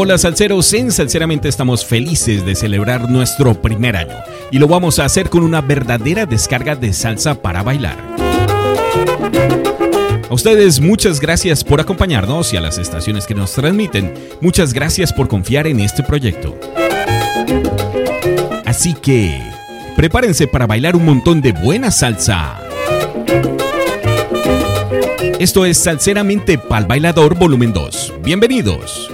Hola salseros, en Salseramente estamos felices de celebrar nuestro primer año y lo vamos a hacer con una verdadera descarga de salsa para bailar. A ustedes muchas gracias por acompañarnos y a las estaciones que nos transmiten, muchas gracias por confiar en este proyecto. Así que, prepárense para bailar un montón de buena salsa. Esto es Salseramente Pal Bailador Volumen 2. Bienvenidos.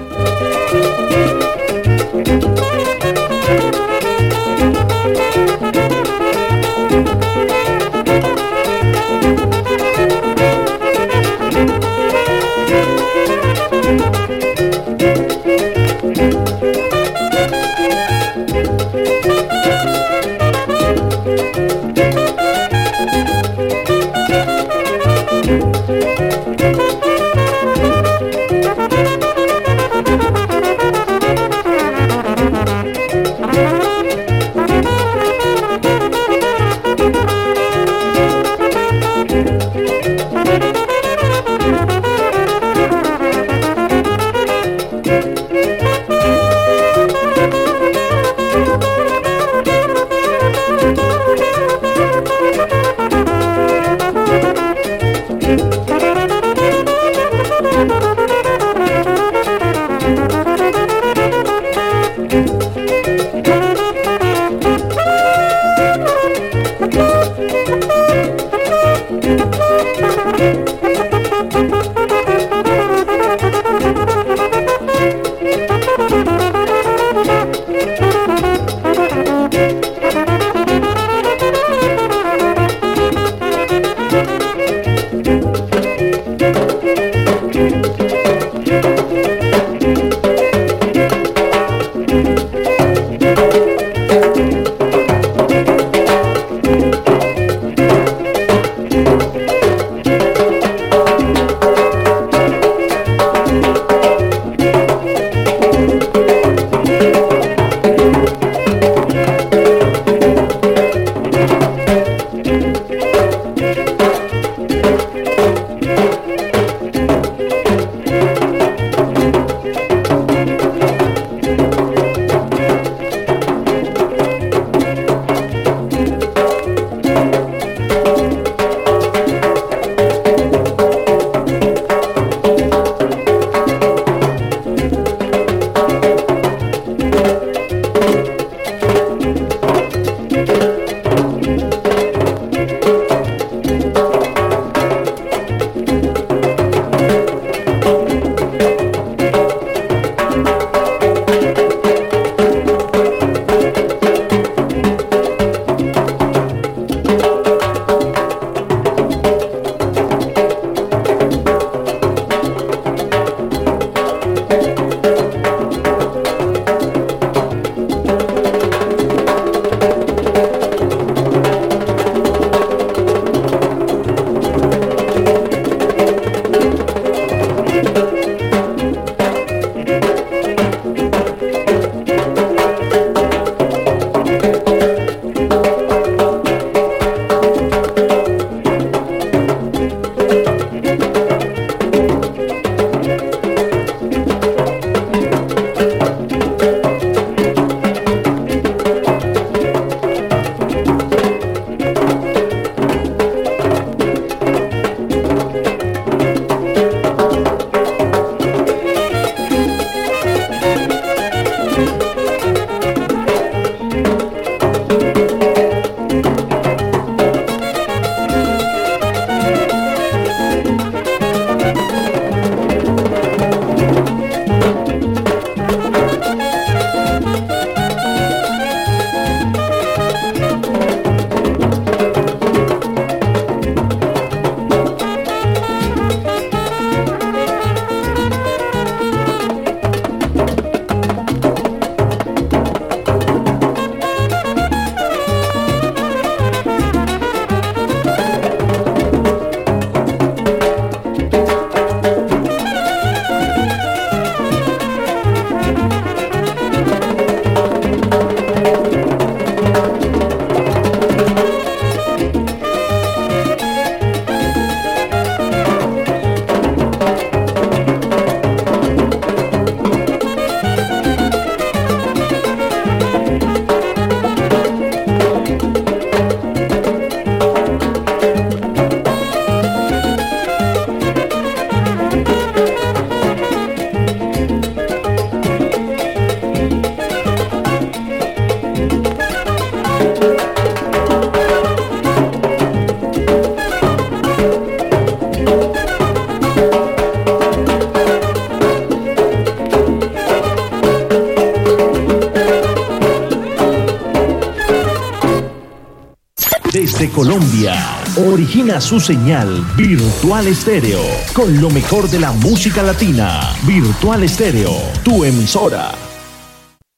Origina su señal Virtual Estéreo con lo mejor de la música latina. Virtual Estéreo, tu emisora.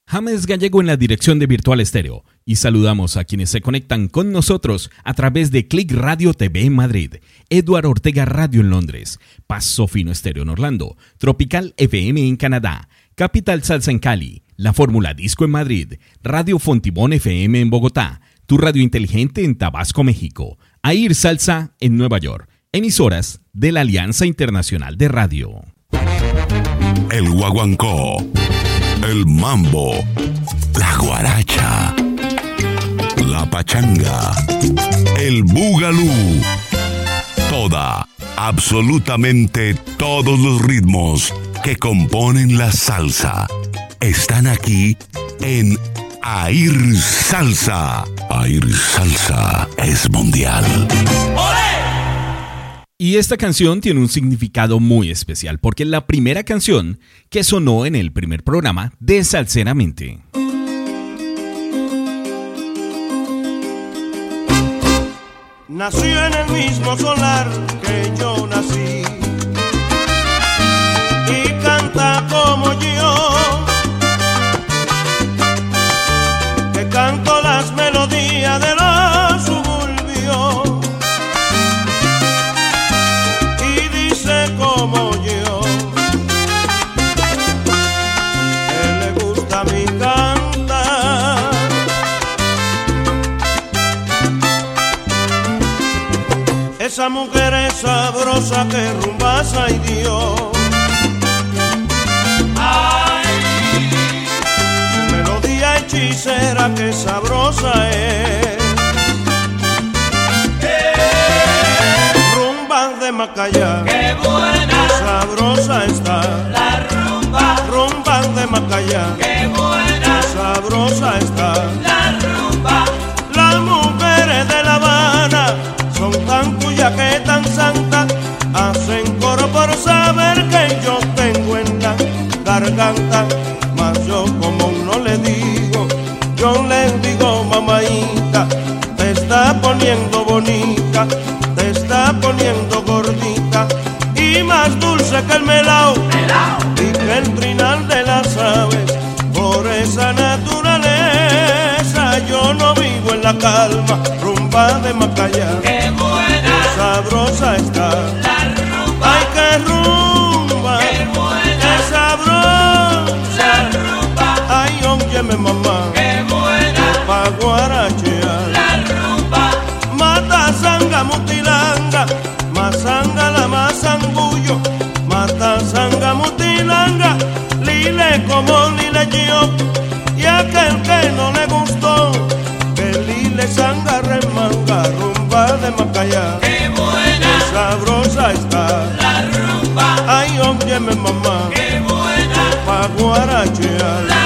James Gallego en la dirección de Virtual Estéreo. Y saludamos a quienes se conectan con nosotros a través de Click Radio TV en Madrid, Eduard Ortega Radio en Londres, Paso Fino Estéreo en Orlando, Tropical FM en Canadá, Capital Salsa en Cali, La Fórmula Disco en Madrid, Radio Fontibón FM en Bogotá, Tu Radio Inteligente en Tabasco, México, Air Salsa en Nueva York, emisoras de la Alianza Internacional de Radio. El guaguancó, el mambo, la guaracha, la pachanga, el bugalú, toda, absolutamente todos los ritmos que componen la salsa están aquí en Air Salsa. Air Salsa es mundial. Y esta canción tiene un significado muy especial porque es la primera canción que sonó en el primer programa de Salceramente. Nació en el mismo solar que yo nací y canta como yo esa mujer es sabrosa que rumbasa y Dios hechicera que sabrosa es. Rumba de Macaya, qué buena, sabrosa está. Garganta, mas yo como no le digo yo le digo mamaita, te está poniendo bonita, te está poniendo gordita y más dulce que el melao, y que el trinal de las aves. Por esa naturaleza yo no vivo en la calma, rumba de Macaya, qué buena, sabrosa está, mutilanga, masanga la masangullo. Mata sanga mutilanga, lile como lile yo. Y aquel que no le gustó, que lile sanga remanga, rumba de Macaya. Qué buena, qué sabrosa está. La rumba. Ay, óyeme mamá, qué buena, pa' guarachear.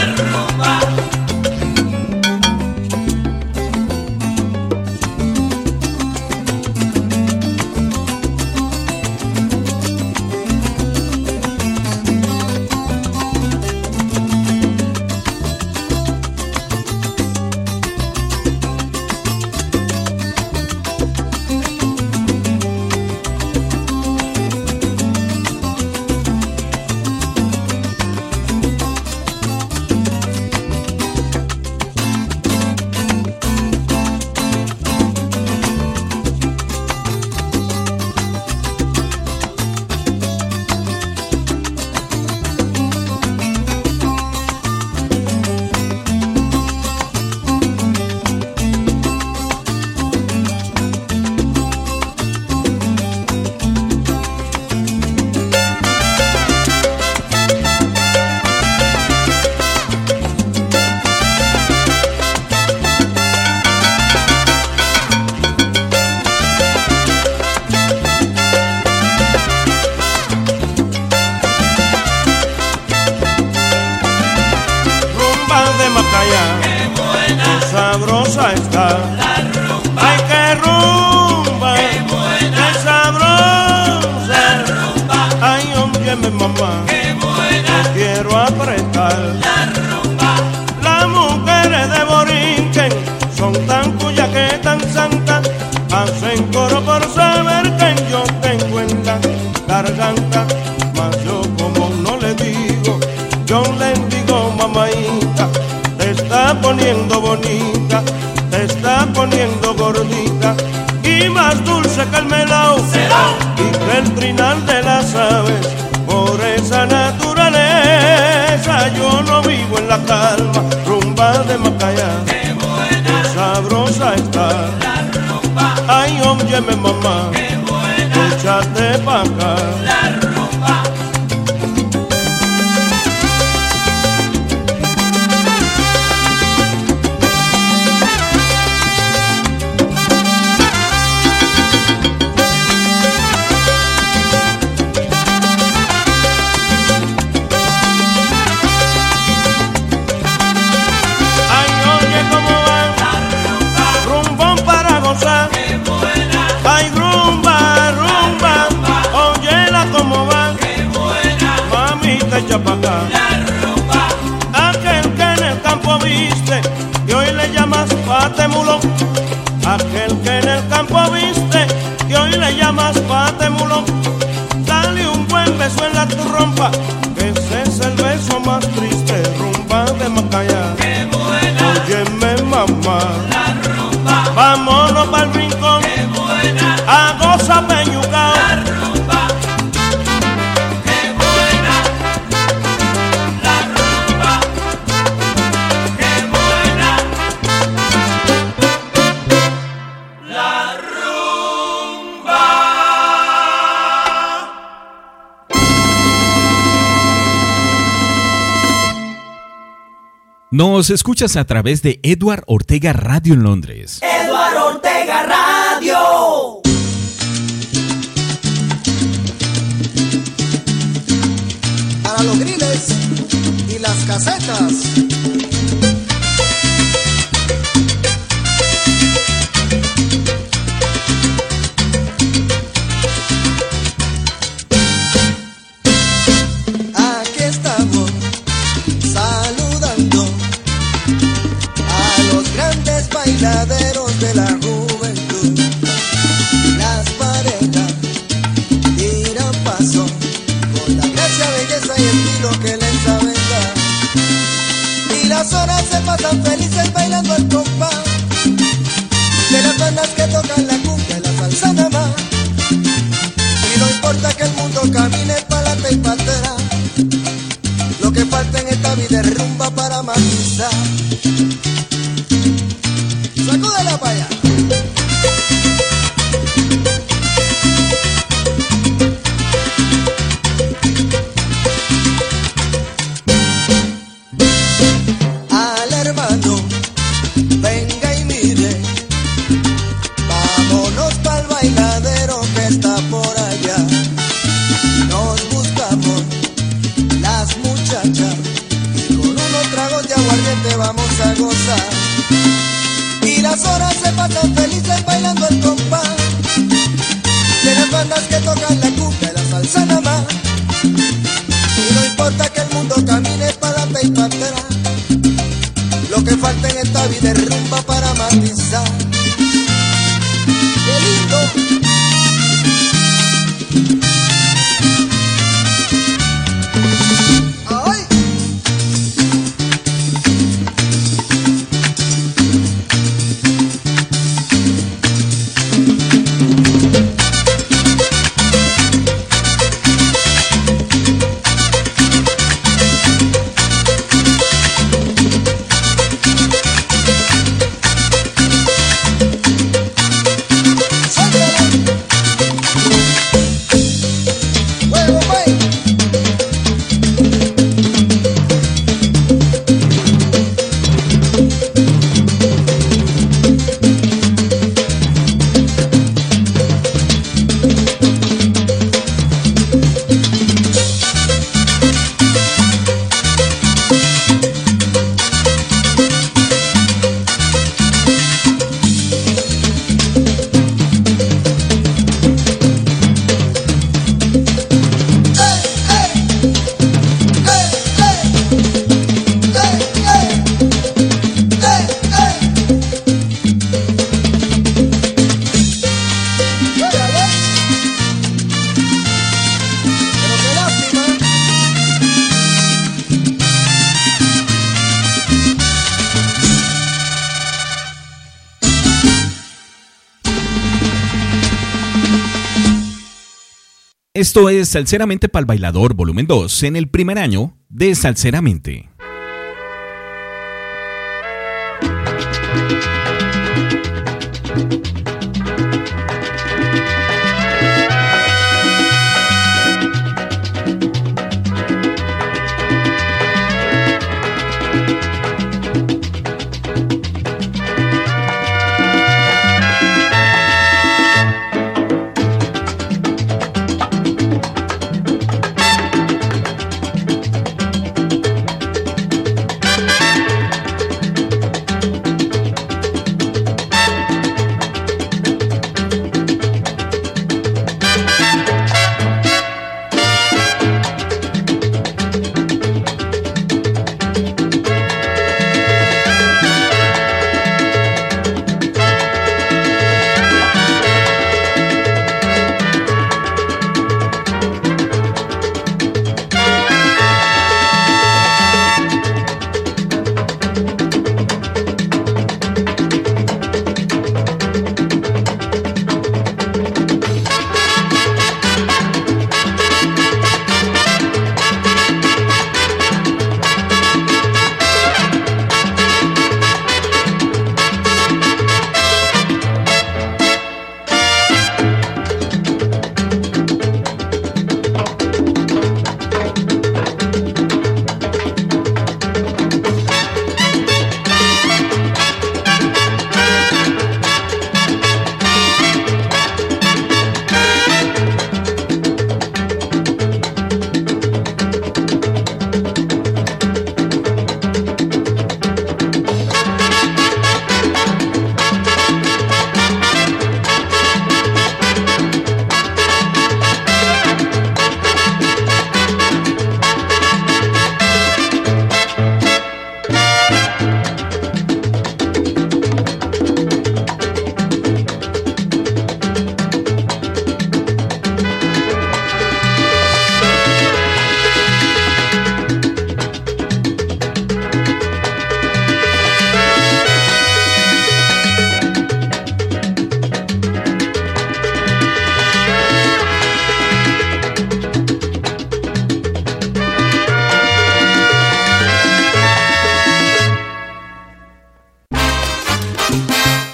mon Dieu, mes mamans. Nos escuchas a través de Edward Ortega Radio en Londres. Edward Ortega Radio. Para los griles y las casetas. Esto es Salceramente para el Bailador, volumen 2, en el primer año de Salceramente.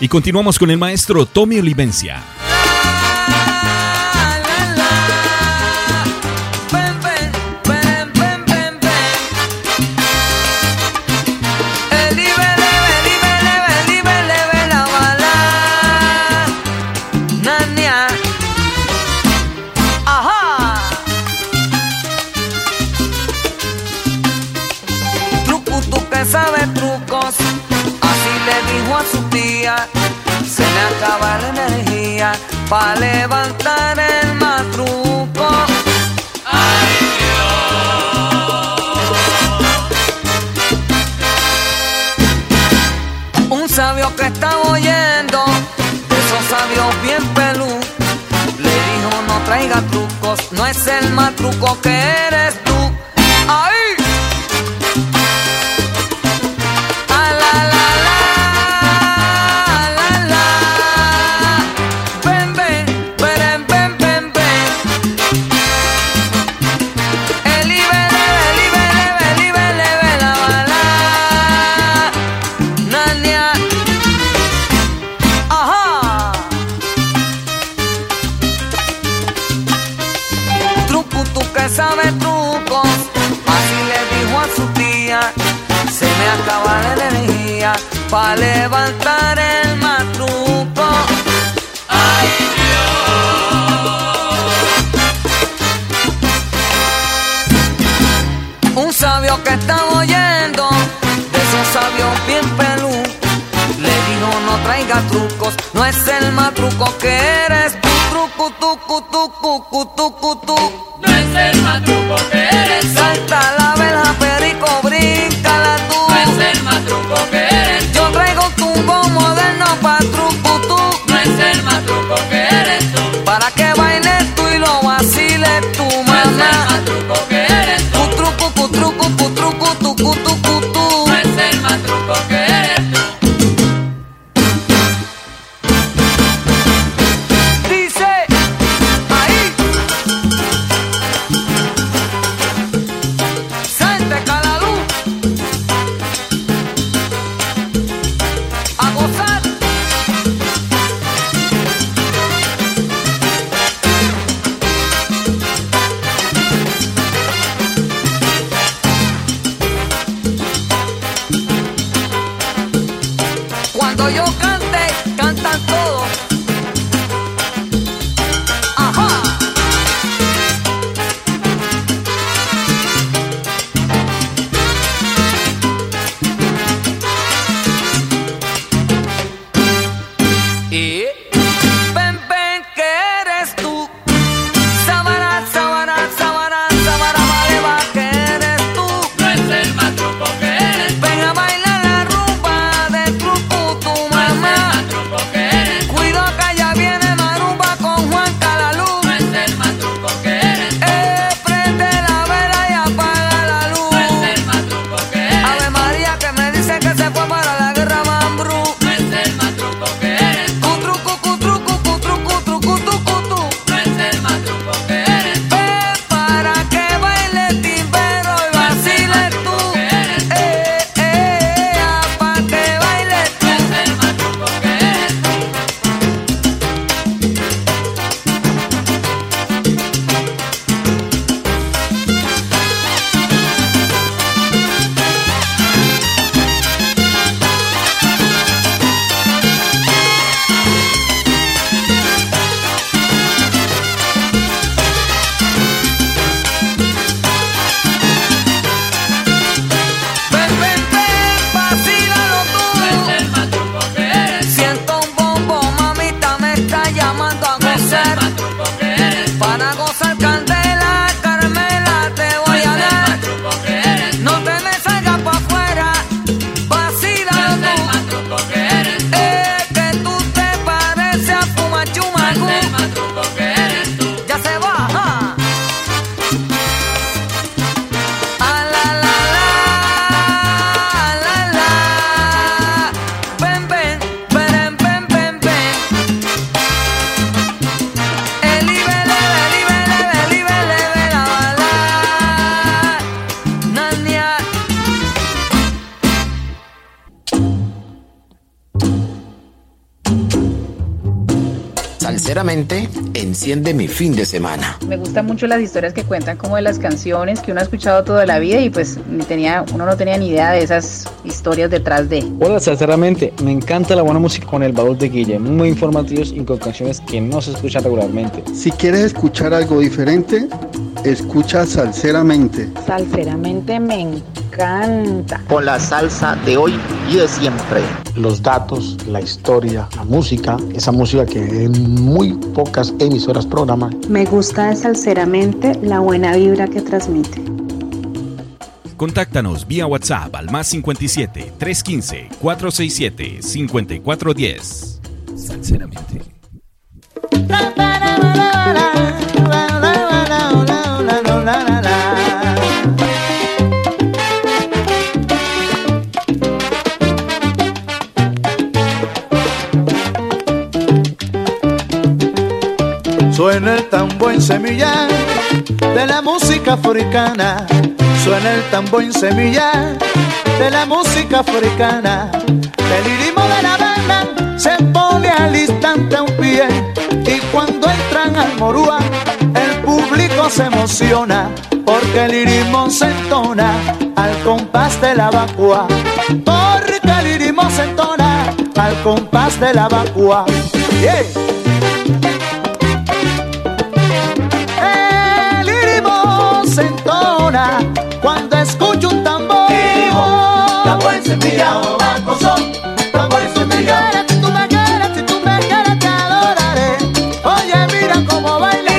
Y continuamos con el maestro Tommy Olivencia. pa' levantar el matruco. ¡Ay, Dios! Un sabio que estaba oyendo, esos sabios bien pelú, le dijo no traiga trucos, no es el matruco que eres enciende mi fin de semana. Me gustan mucho las historias que cuentan como de las canciones que uno ha escuchado toda la vida y pues ni tenía, uno no tenía ni idea de esas historias detrás de. Hola, sinceramente, me encanta la buena música con el baúl de Guille, muy informativos y con canciones que no se escuchan regularmente. Si quieres escuchar algo diferente, escucha Salceramente. Salceramente me encanta. Con la salsa de hoy y de siempre. Los datos, la historia, la música, esa música que en muy pocas emisoras programan. Me gusta Salceramente la buena vibra que transmite. Contáctanos vía WhatsApp al más 57 315 467 5410. Sinceramente. Semilla de la música africana Suena el tambor en semilla de la música africana. El irismo de la banda se pone al instante un pie. Y cuando entran al morúa, el público se emociona. Porque el irismo se entona al compás de la vacua. Porque el irismo se entona al compás de la vacua. Tambor encendido, son, tambor encendido. Si tú me quieres, si tú me quieres, te adoraré. Oye, mira cómo baila.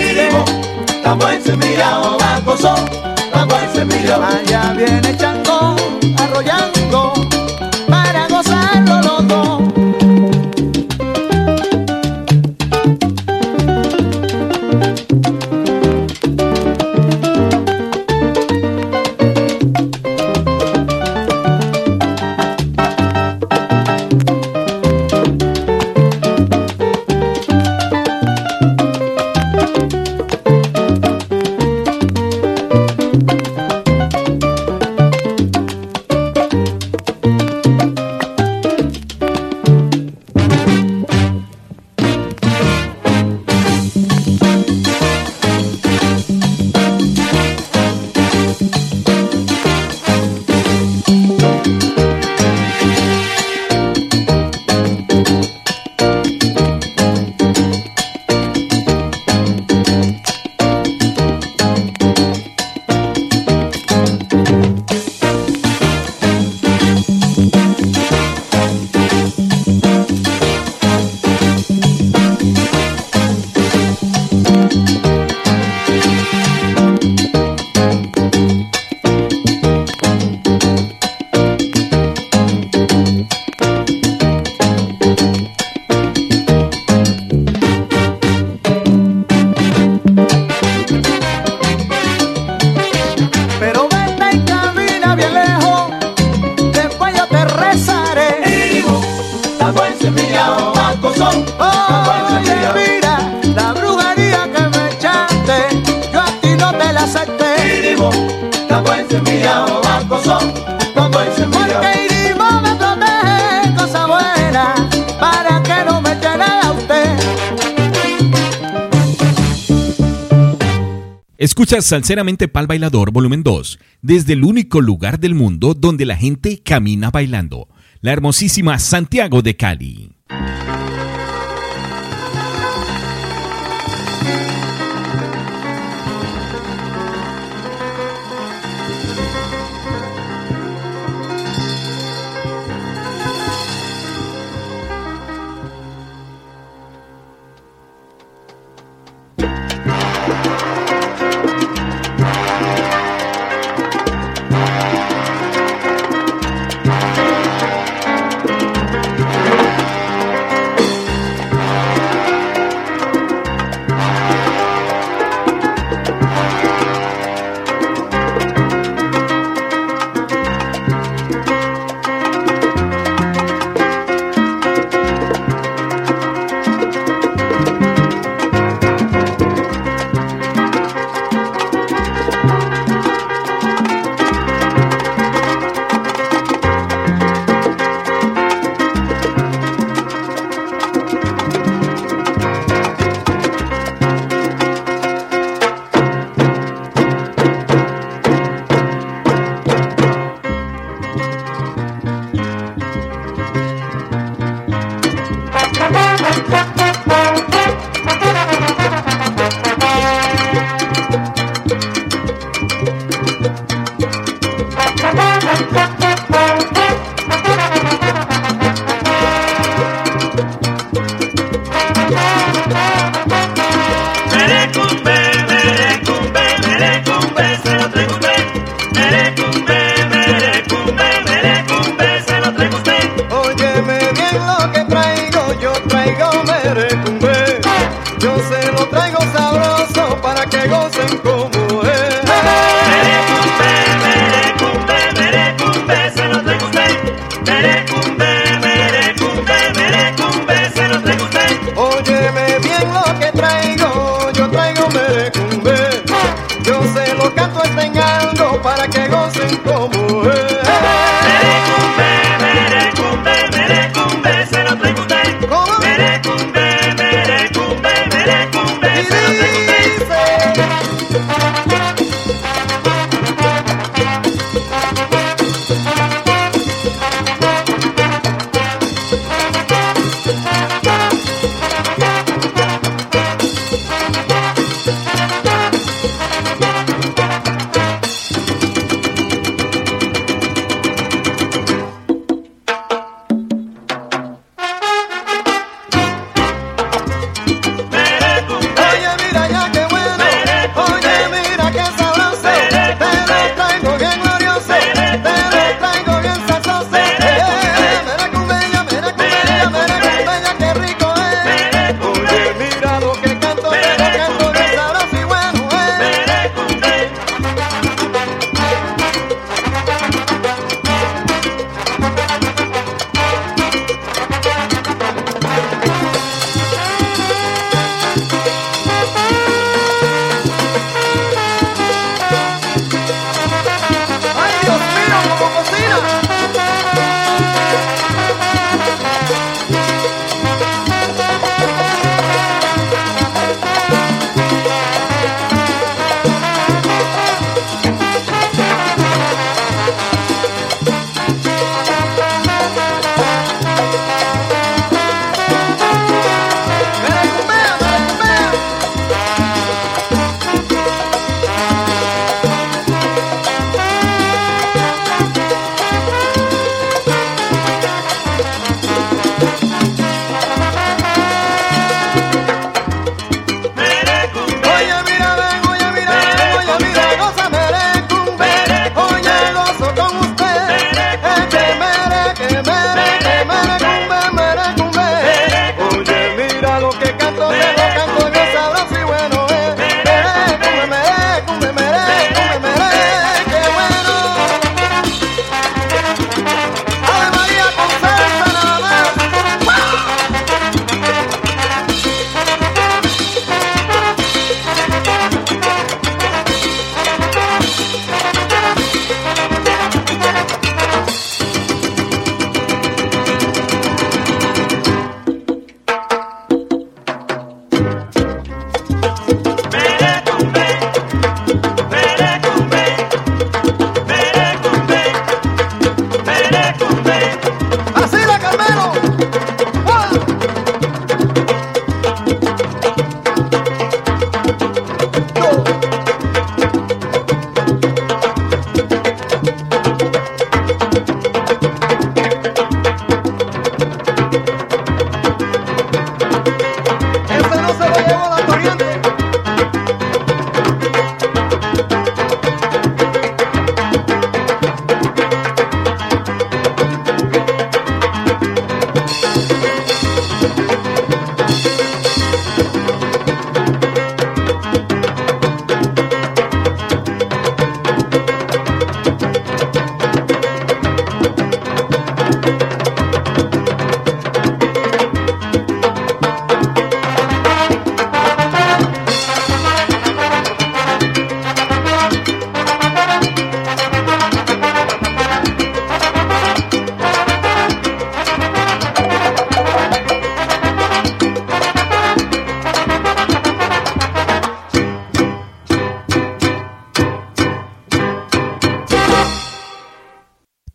Tambor encendido, son, tambor encendido. Allá viene Chango, arrollando. Escucha Salseramente Pal Bailador Volumen 2, desde el único lugar del mundo donde la gente camina bailando, la hermosísima Santiago de Cali.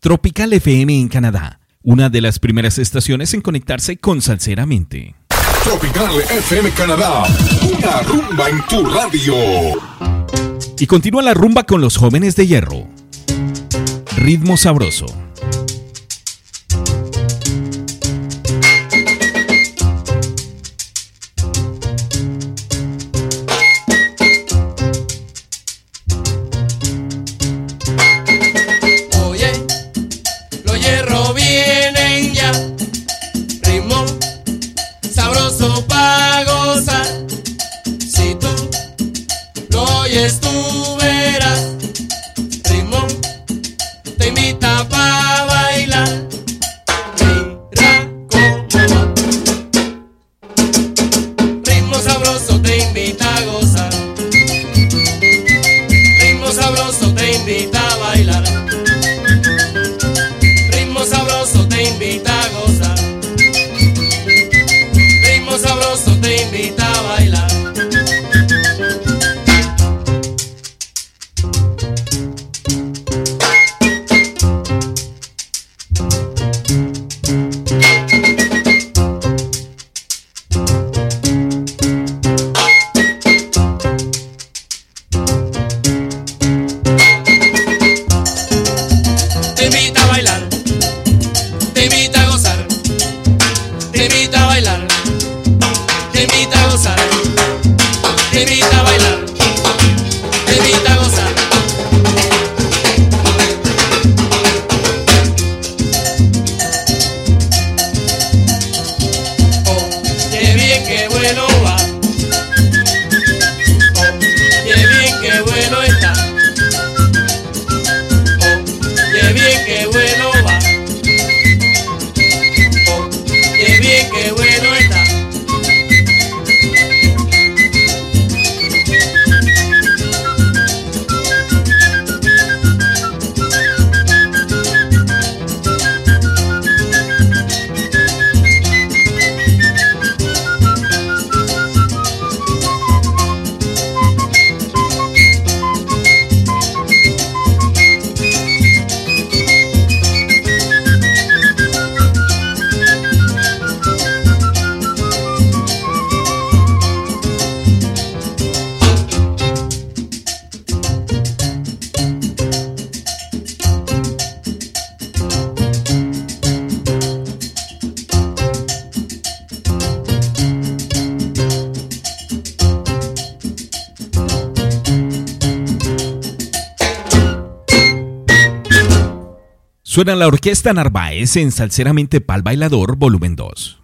Tropical FM en Canadá, una de las primeras estaciones en conectarse con Salseramente. Tropical FM Canadá, una rumba en tu radio. Y continúa la rumba con los jóvenes de hierro. Ritmo sabroso. la Orquesta Narváez en Salceramente Pal Bailador, volumen 2.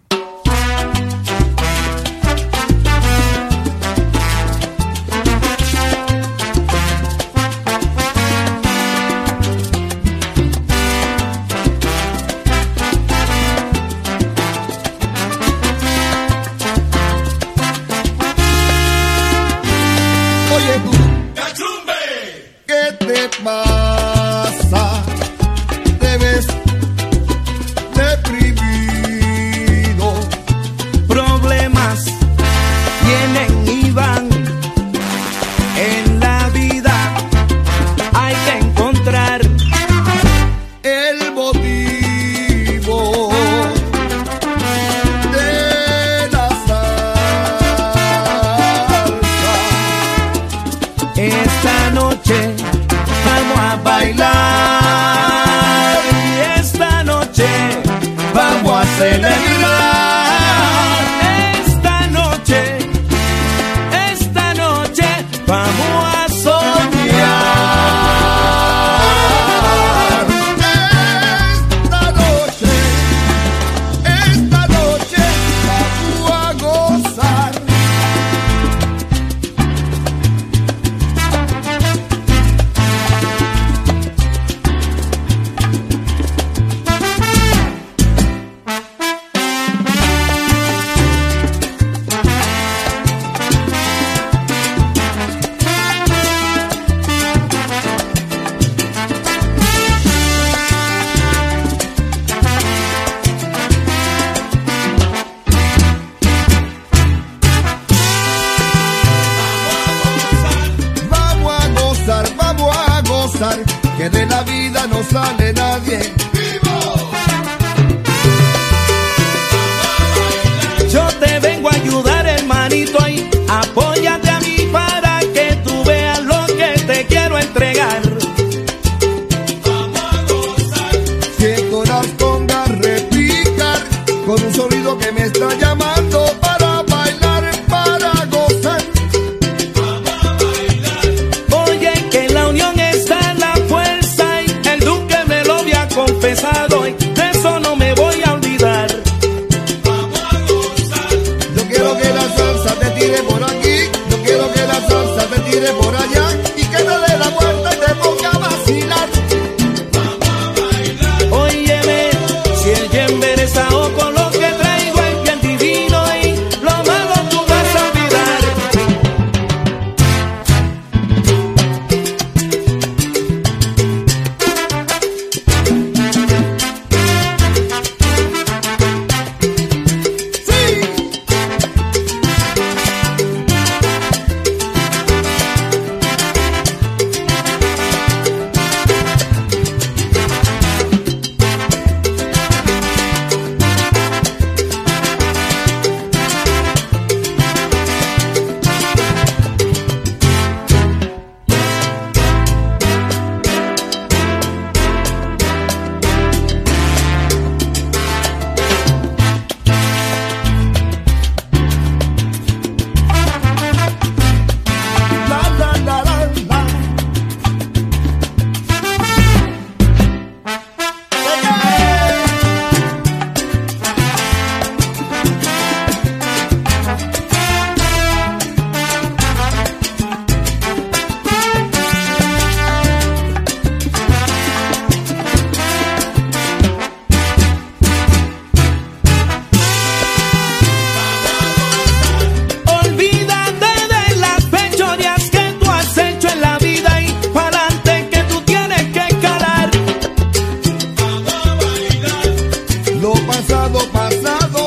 pasado, pasado.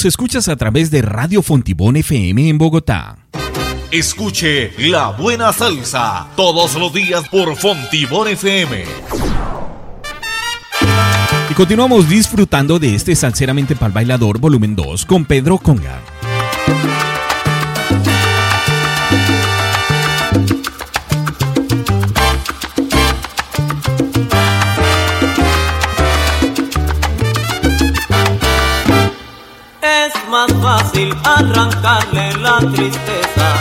Nos escuchas a través de Radio Fontibón FM en Bogotá. Escuche La Buena Salsa todos los días por Fontibón FM. Y continuamos disfrutando de este Salceramente Pal Bailador volumen 2 con Pedro Conga. Tristeza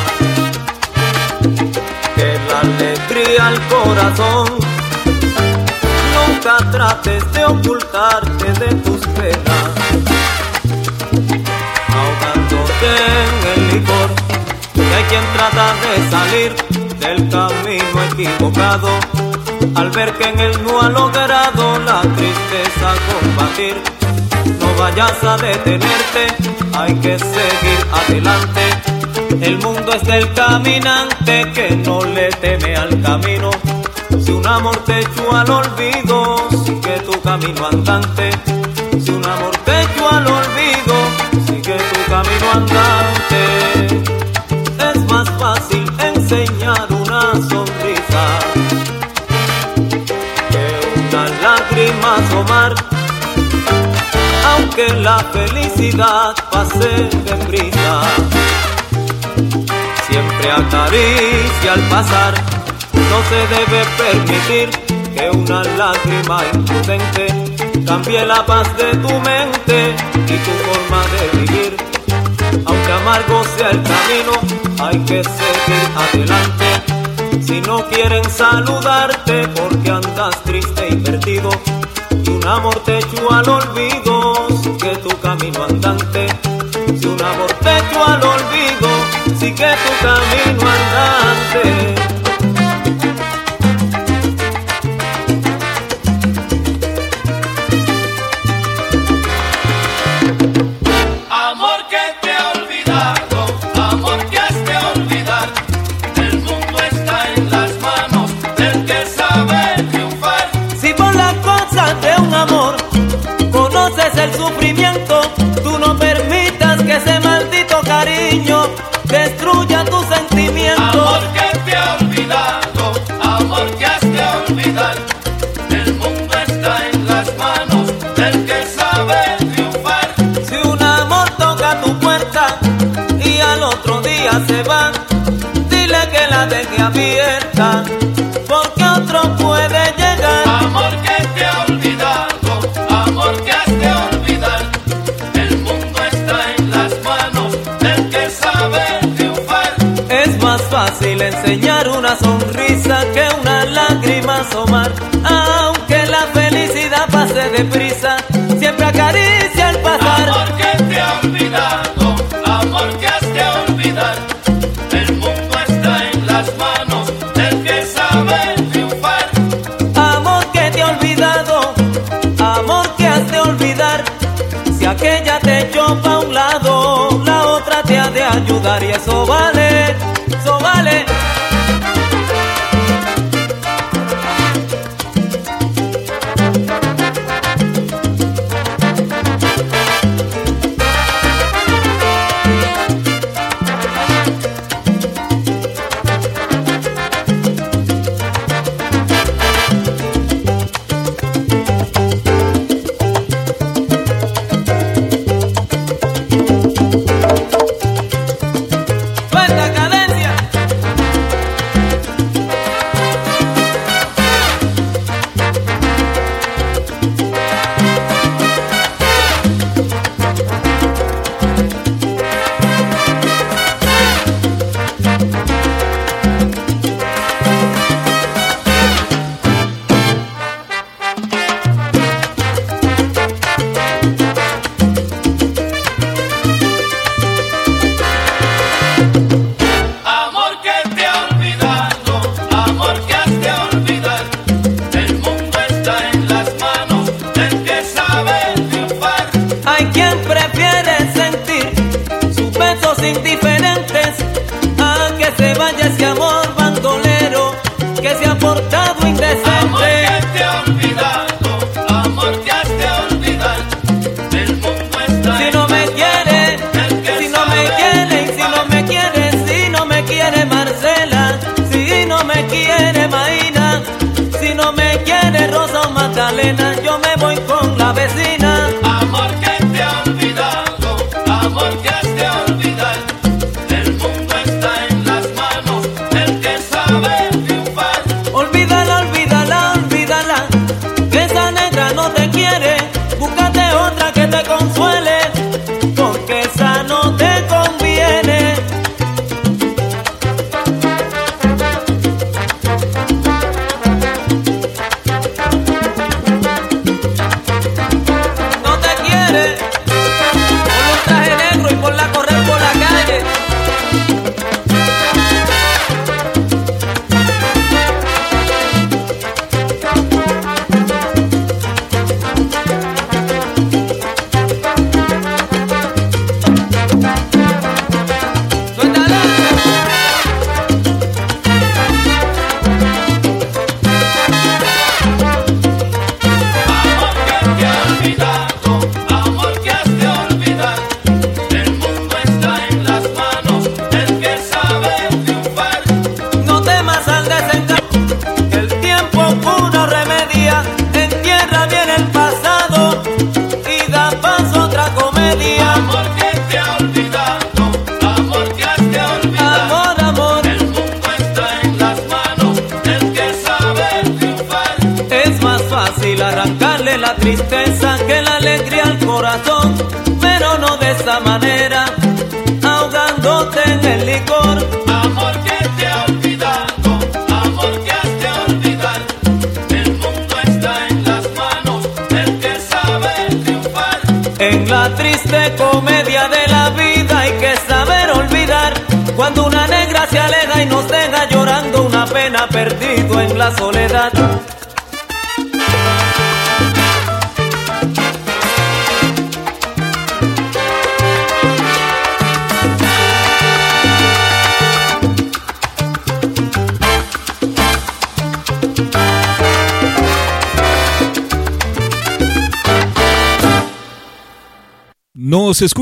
que la alegría al corazón. Nunca trates de ocultarte de tus penas, ahogándote en el licor. Y hay quien trata de salir del camino equivocado al ver que en él no ha logrado la tristeza combatir. No vayas a detenerte, hay que seguir adelante. El mundo es del caminante que no le teme al camino. Si un amor te echó al olvido, sigue tu camino andante. Si un amor te echó al olvido, sigue tu camino andante. Es más fácil enseñar una sonrisa que una lágrima asomar. Aunque la felicidad pase de brisa, siempre acaricia al pasar. No se debe permitir que una lágrima imprudente cambie la paz de tu mente y tu forma de vivir. Aunque amargo sea el camino, hay que seguir adelante. Si no quieren saludarte porque andas triste y perdido, y un amor te echó al olvido, sigue tu camino andante. Si un amor te echó al olvido, sigue tu camino andante. Amor que te ha olvidado, amor que has de olvidar. El mundo está en las manos del que sabe triunfar. Si por las cosas de un amor conoces el sufrimiento, tú no permitas que ese maldito cariño destruya tu sentimiento. Amor que te ha olvidado, amor que has de olvidar. El mundo está en las manos del que sabe triunfar. Si un amor toca tu puerta y al otro día se va, dile que la deje abierta, asomar. Aunque la felicidad pase deprisa, siempre acaricia el pasar. Amor que te ha olvidado, amor que has de olvidar. El mundo está en las manos del que sabe triunfar. Amor que te ha olvidado, amor que has de olvidar. Si aquella te echó pa' un lado, la otra te ha de ayudar y eso vale,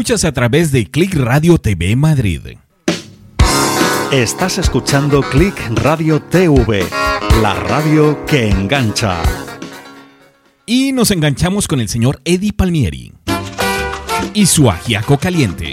escuchas a través de Click Radio TV Madrid. Estás escuchando Click Radio TV, la radio que engancha. Y nos enganchamos con el señor Eddie Palmieri y su agiaco caliente.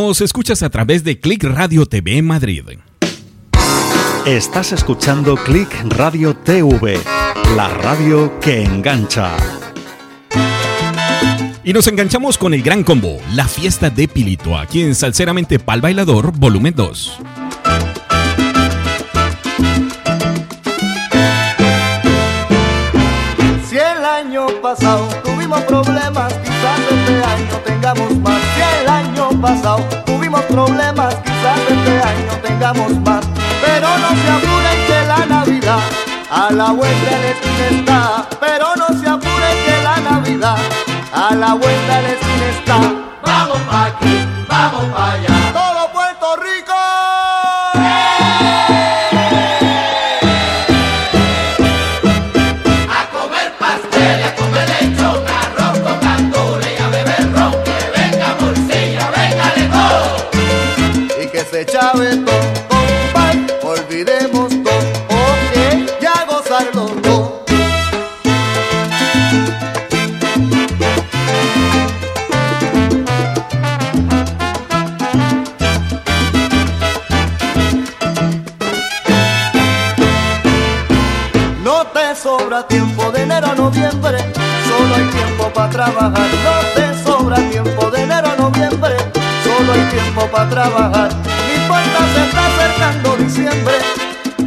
Nos escuchas a través de Click Radio TV Madrid. Estás escuchando Click Radio TV, la radio que engancha. Y nos enganchamos con el gran combo, la fiesta de Pilito, aquí en Salceramente Pal Bailador, volumen 2. Pero no se apuren que la Navidad a la vuelta de quien está. Pero no se apuren que la Navidad a la vuelta de quien está. Vamos pa' aquí, vamos para allá. Todo Puerto Rico a comer pastel, a comer lecho, carro, con cantura y a beber roque. Venga, bolsillo, venga, lejos y que se echabe el.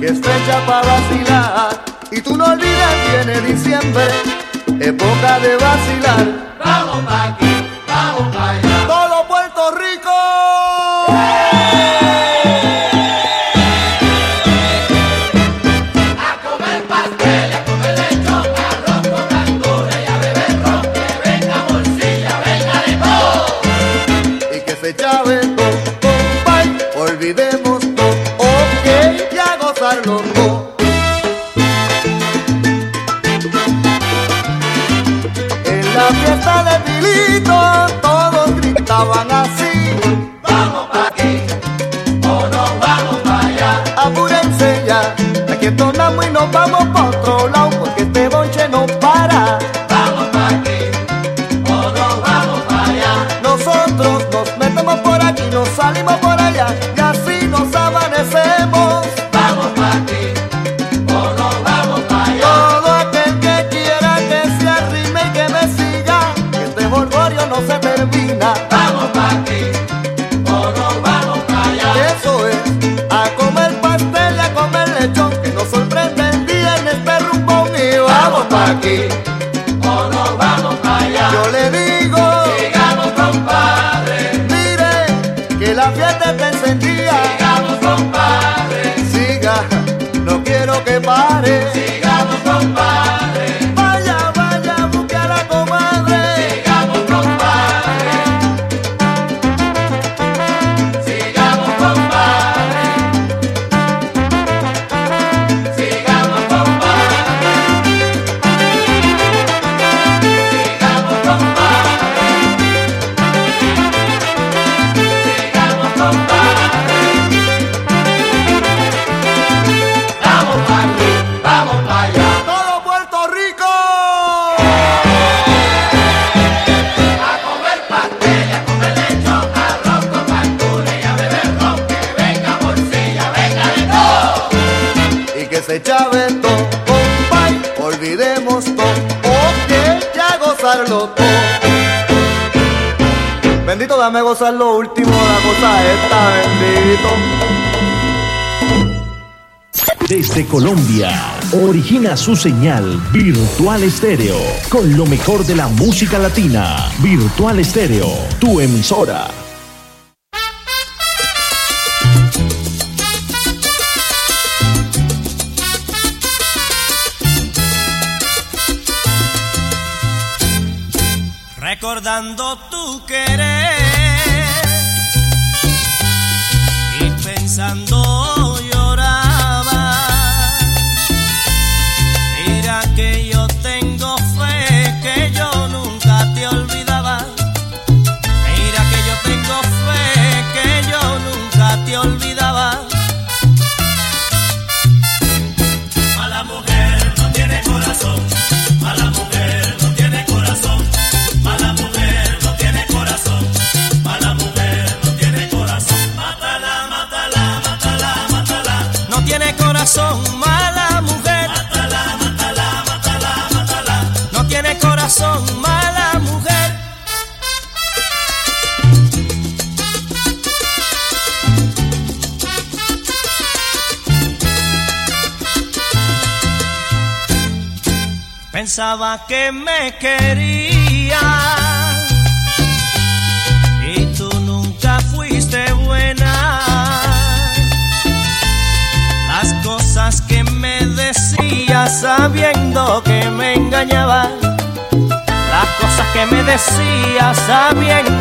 Que es fecha para vacilar y tú no olvides viene diciembre, época de vacilar. Vamos pa' aquí, vamos para allá. ¡Todo Puerto Rico! A comer pastel, a comer lechona, rojo, alcúria, a beber rompe, venga, bolsilla, venga de voz. Colombia origina su señal Virtual Estéreo con lo mejor de la música latina. Virtual Estéreo, tu emisora. Recordando tu querer Pensaba que me quería y tú nunca fuiste buena. Las cosas que me decías sabiendo que me engañaba. Las cosas que me decías sabiendo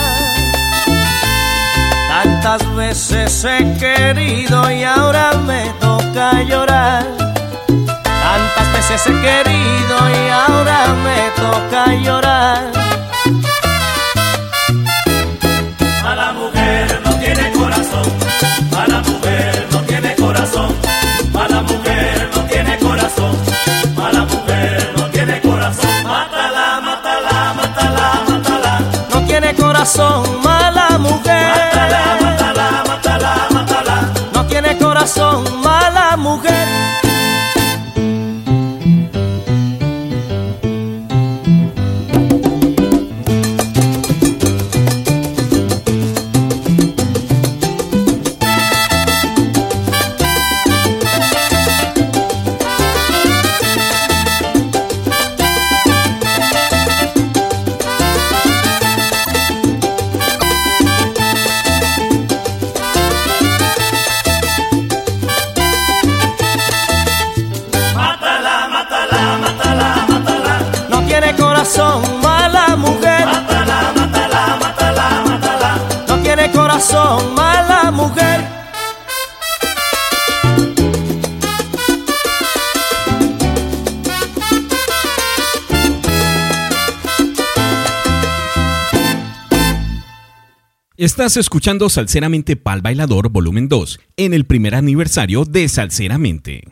Tantas veces he querido y ahora me toca llorar. Tantas veces he querido y ahora me toca llorar. Corazón, mala mujer. Mátala, mátala, mátala, mátala. No tiene corazón, mala mujer. Estás escuchando Salceramente Pal Bailador Volumen 2 en el primer aniversario de Salceramente.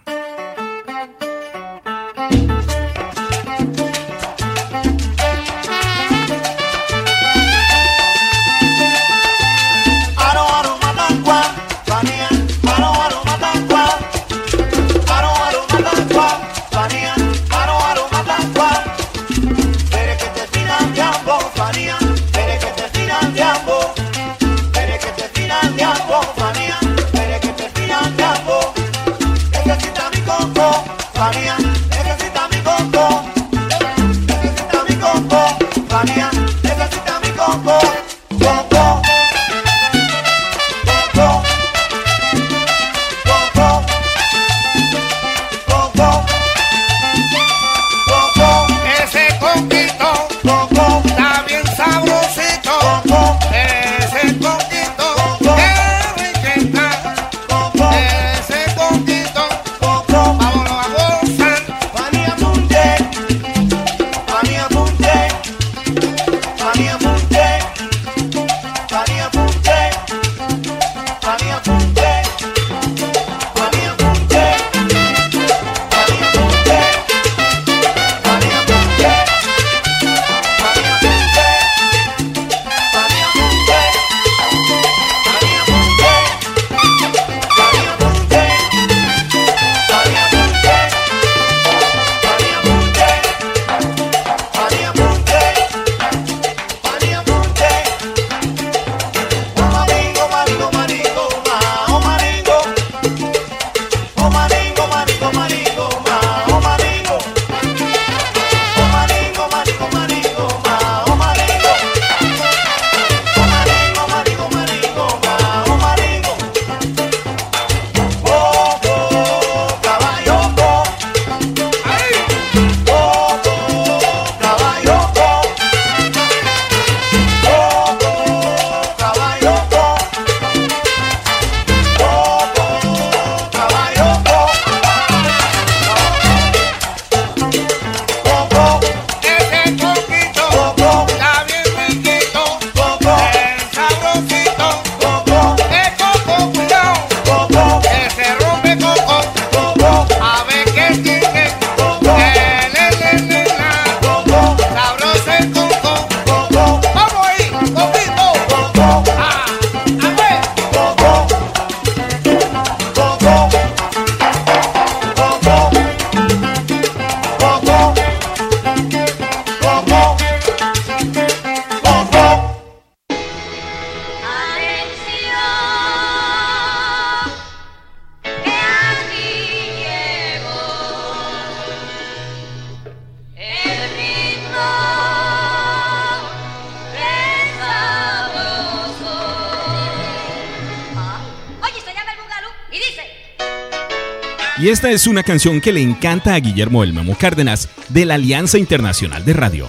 Canción que le encanta a Guillermo El Memo Cárdenas de la Alianza Internacional de Radio.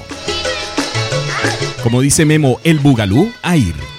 Como dice Memo, el Bugalú, Air. Solo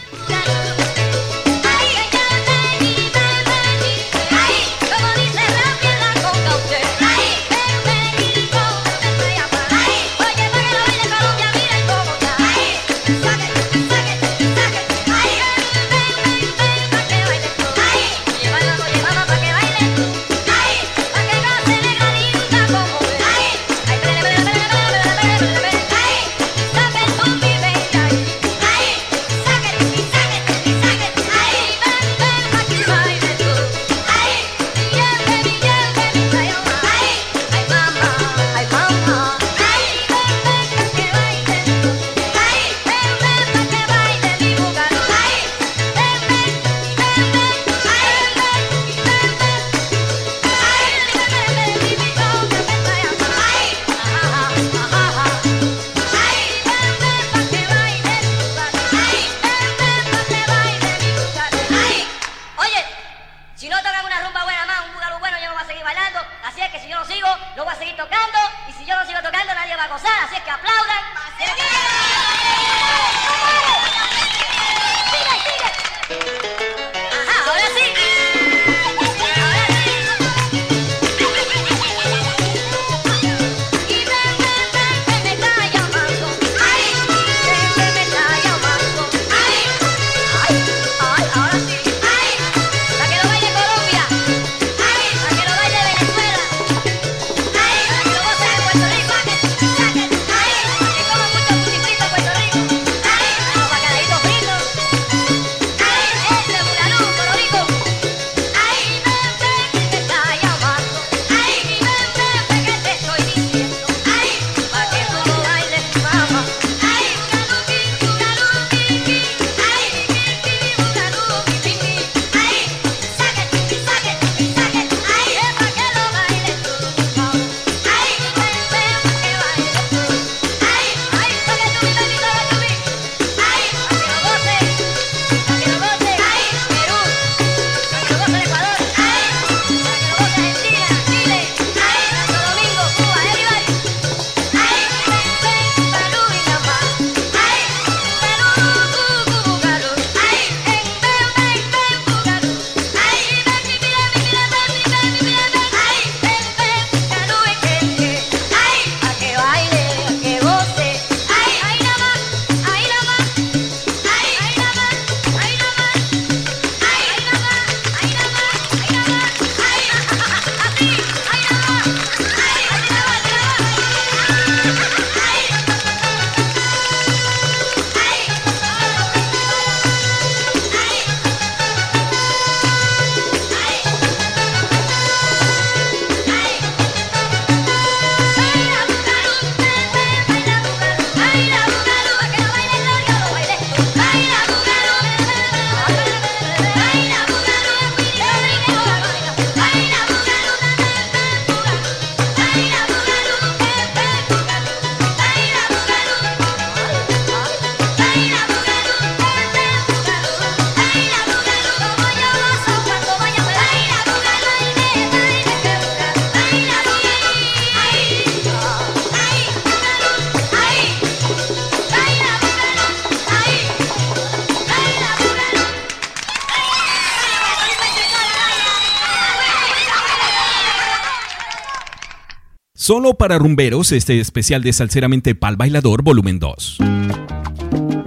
para rumberos, este especial de Salceramente Pal Bailador Volumen 2.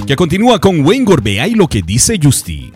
Que continúa con Wayne Gorbea y lo que dice Justy.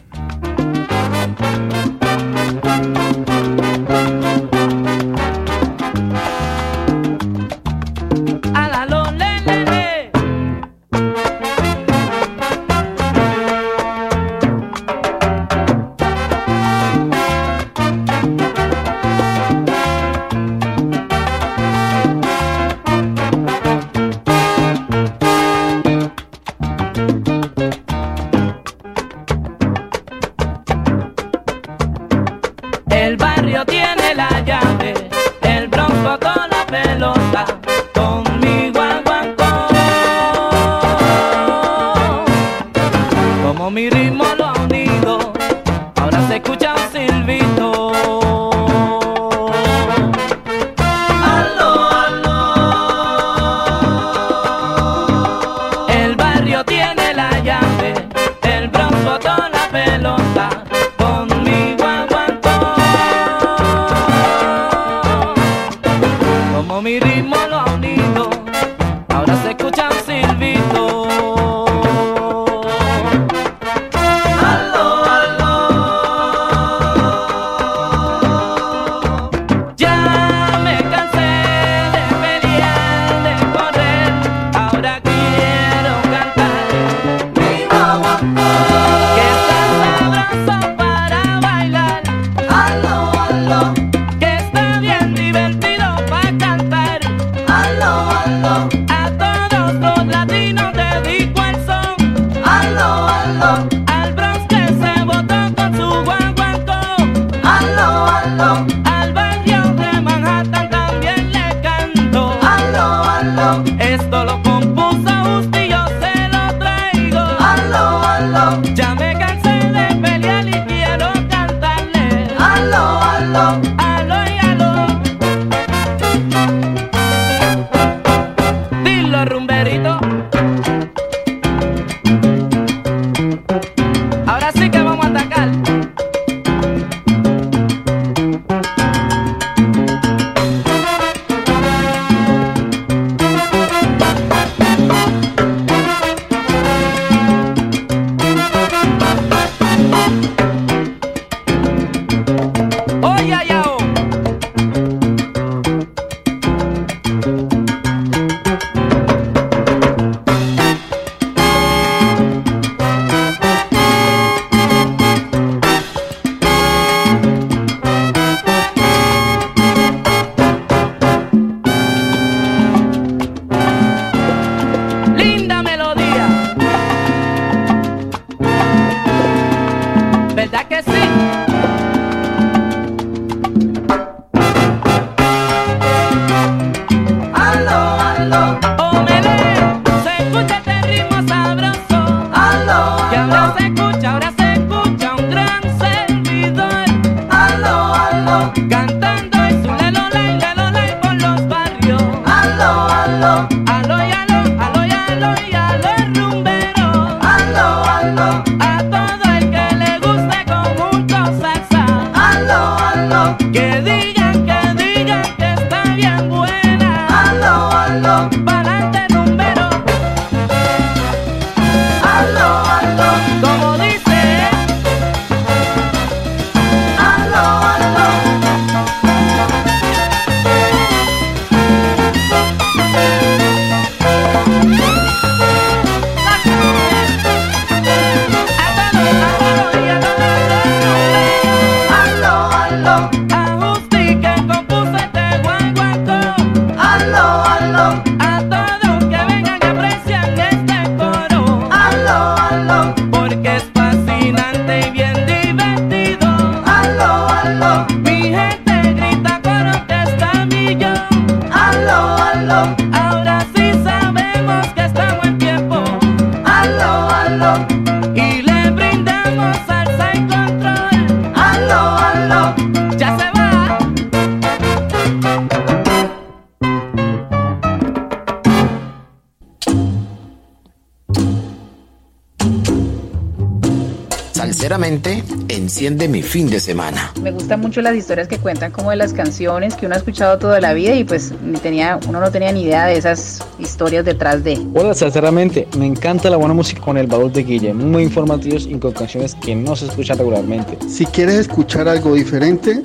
fin de semana. Me gustan mucho las historias que cuentan como de las canciones que uno ha escuchado toda la vida y pues ni tenía, uno no tenía ni idea de esas historias detrás de. Hola, sinceramente, me encanta la buena música con el baúl de Guille, muy informativos y con canciones que no se escuchan regularmente. Si quieres escuchar algo diferente,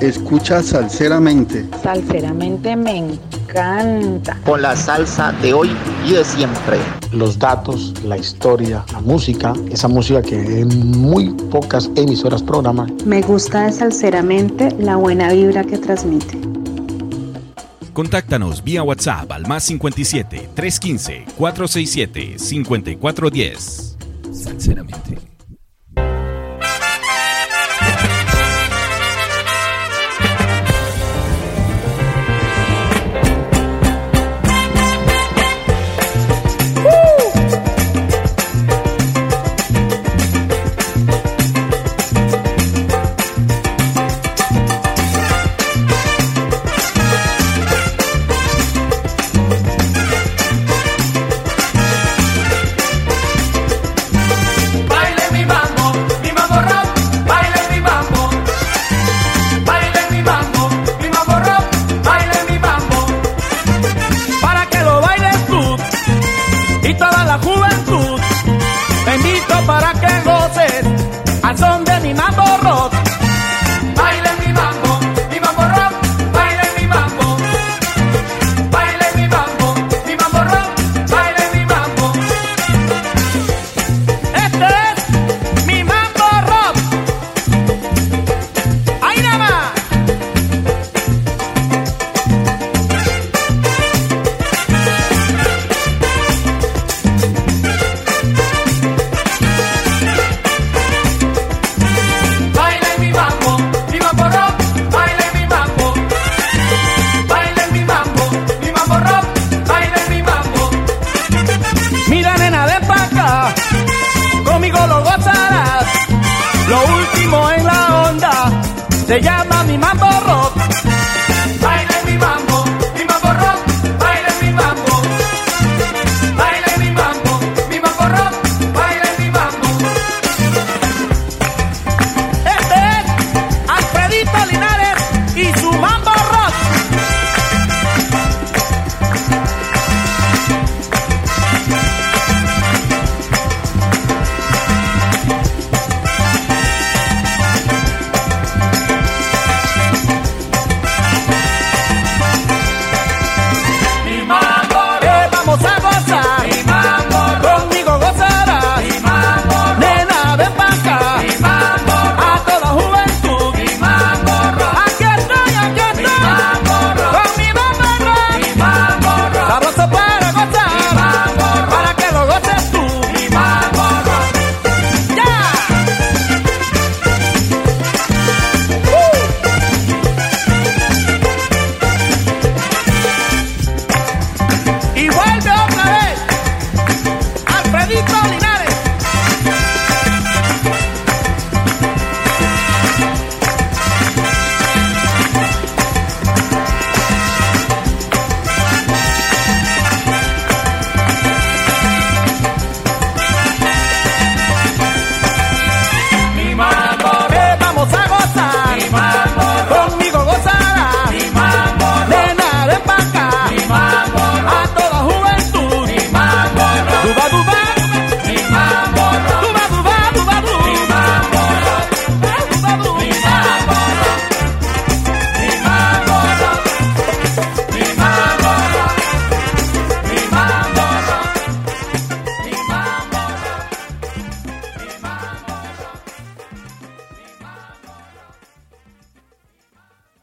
escucha salseramente. Salseramente me encanta encanta. Con la salsa de hoy y de siempre. Los datos, la historia, la música, esa música que en muy pocas emisoras programa. Me gusta desalceramente la buena vibra que transmite. Contáctanos vía WhatsApp al más 57 315 467 5410. Sinceramente.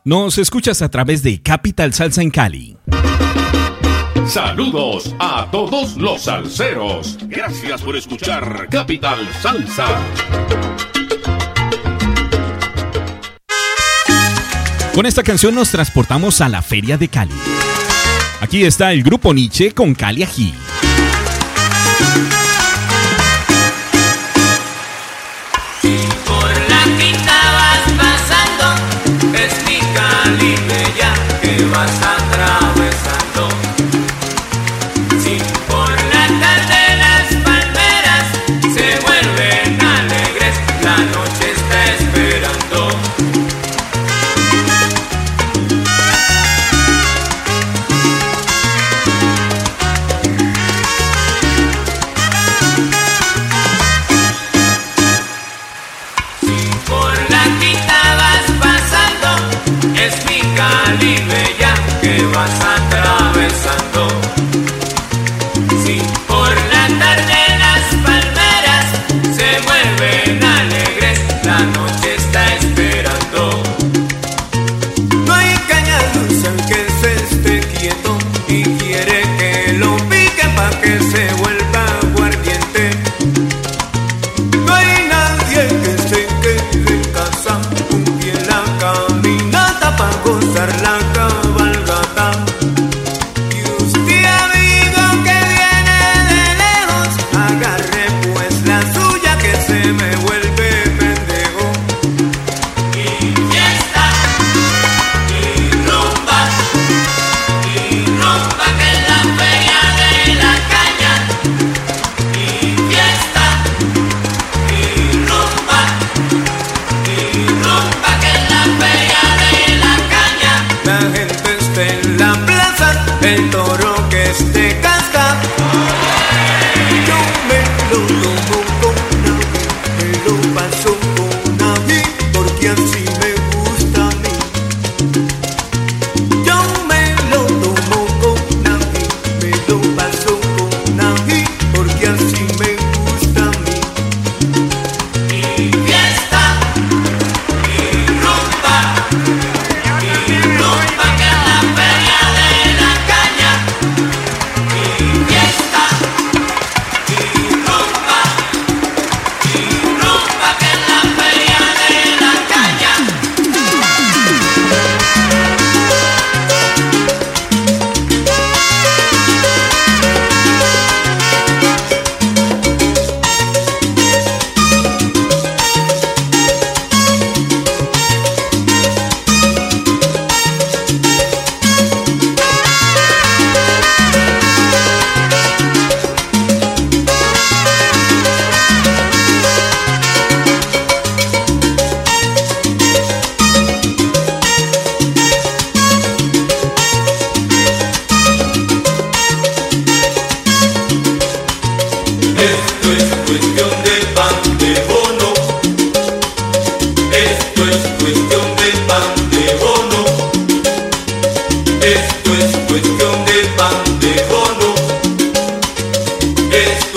Nos escuchas a través de Capital Salsa en Cali. Saludos a todos los salseros. Gracias por escuchar Capital Salsa. Con esta canción nos transportamos a la Feria de Cali. Aquí está el grupo Nietzsche con Cali Ají. Ramachandra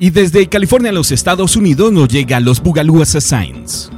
Y desde California a los Estados Unidos nos llega Los Bugalúas Assigns.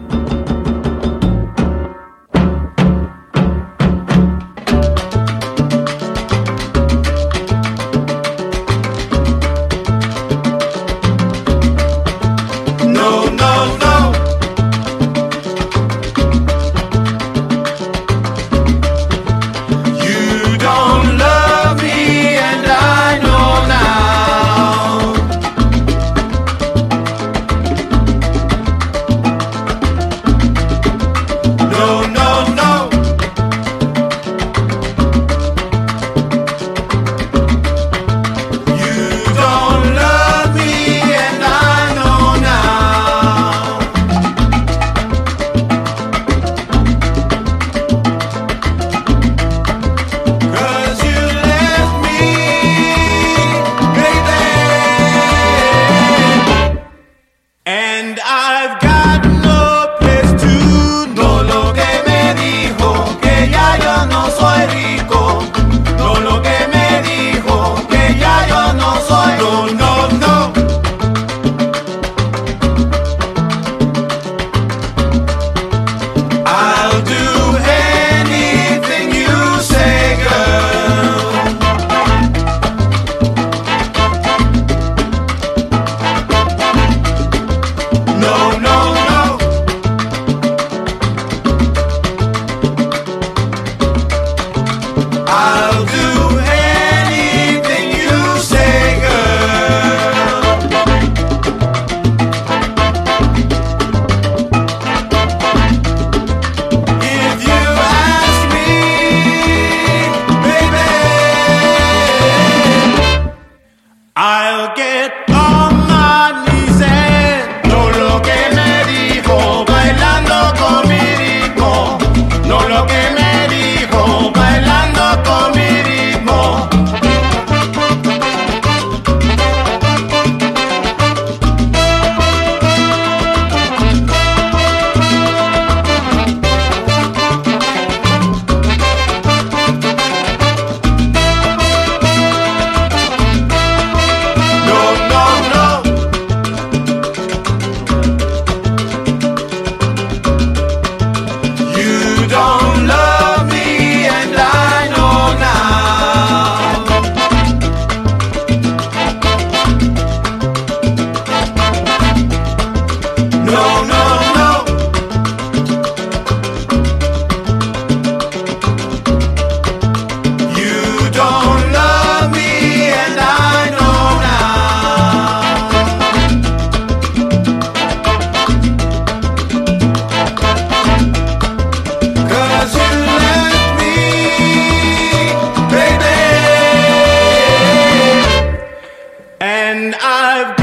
I've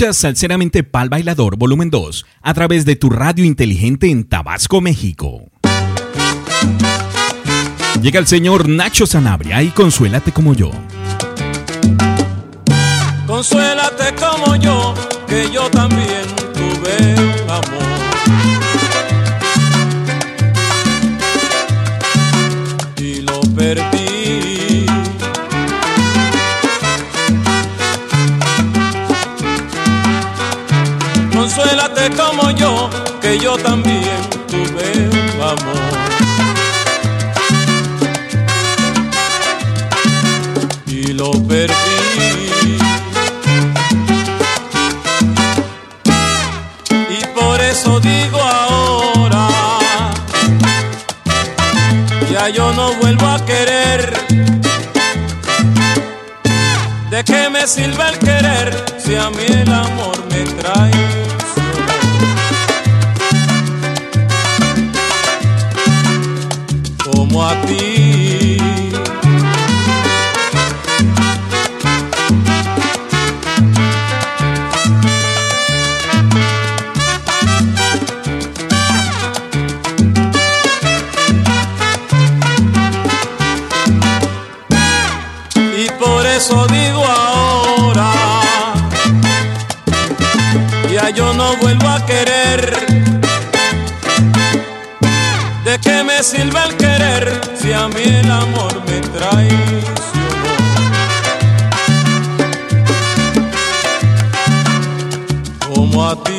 Escuchas Pal Bailador Volumen 2 a través de tu radio inteligente en Tabasco, México. Llega el señor Nacho Sanabria y consuélate como yo. Consuélate como yo, que yo también tuve amor. que yo también tuve un amor. Y lo perdí. Y por eso digo ahora, ya yo no vuelvo a querer. ¿De qué me sirve el querer si a mí el amor me trae? sirve querer si a mí el amor me traicionó? Como a ti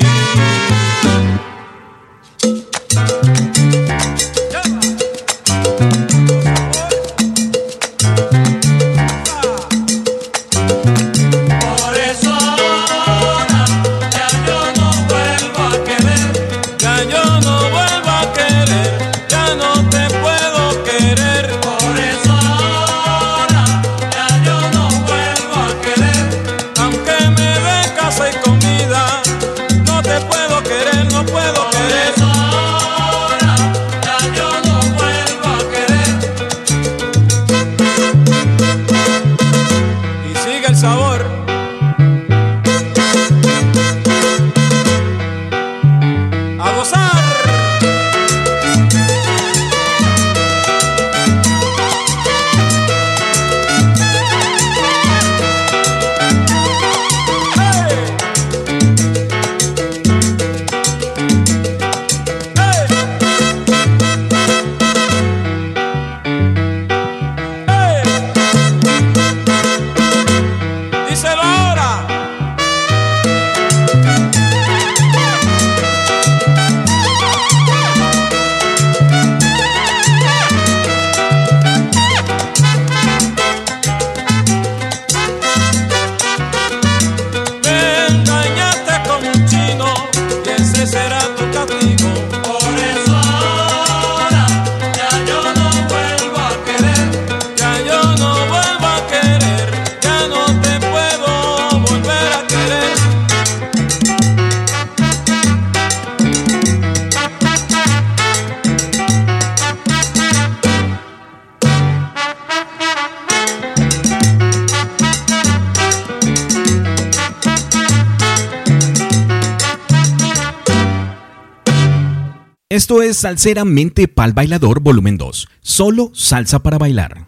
Salseramente Pal Bailador Volumen 2. Solo salsa para bailar.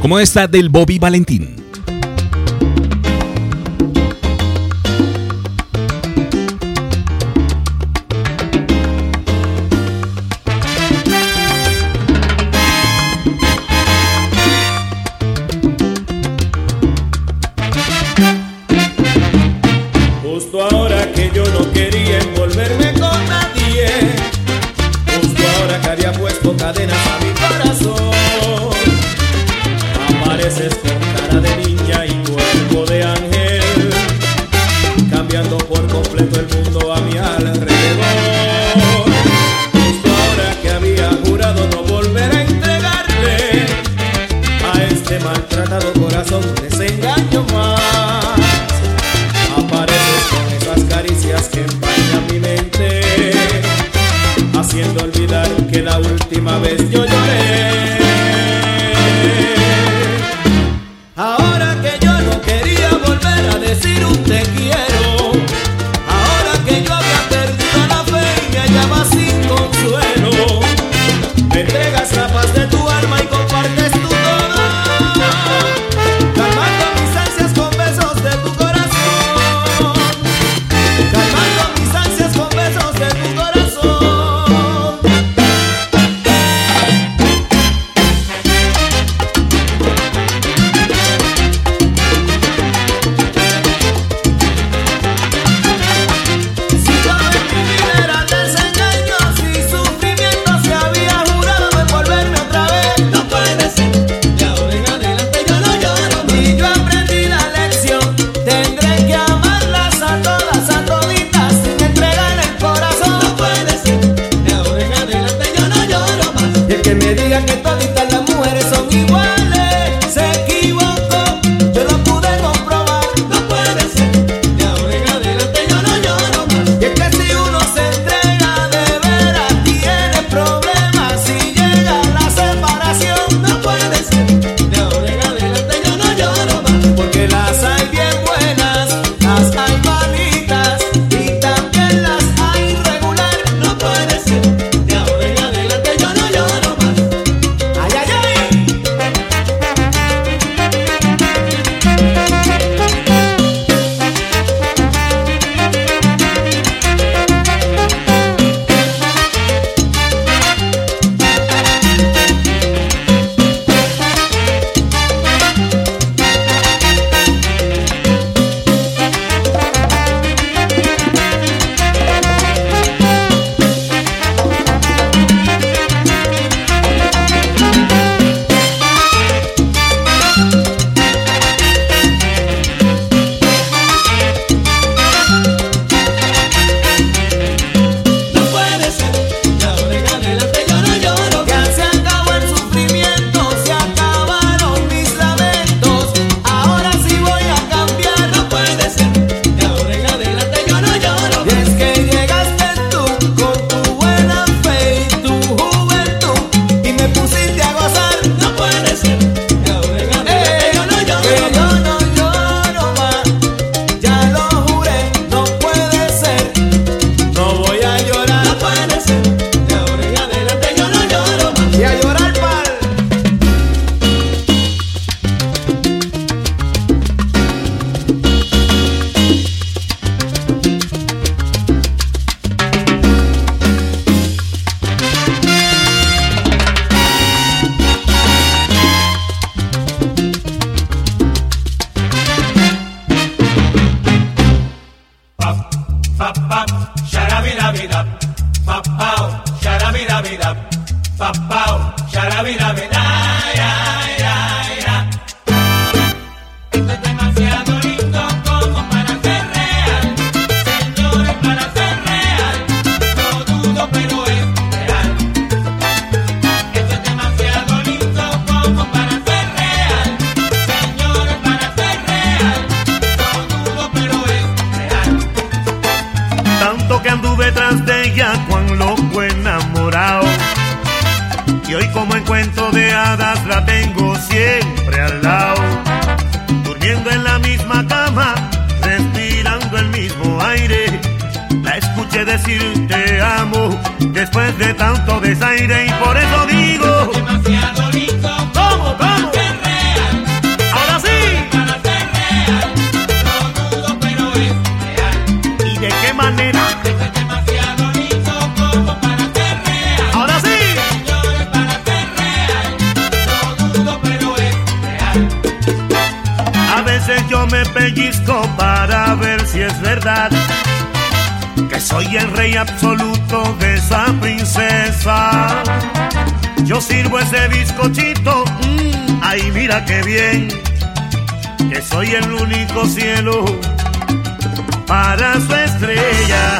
Como esta del Bobby Valentín. pellizco para ver si es verdad que soy el rey absoluto de esa princesa. Yo sirvo ese bizcochito, mmm, ay mira qué bien, que soy el único cielo para su estrella.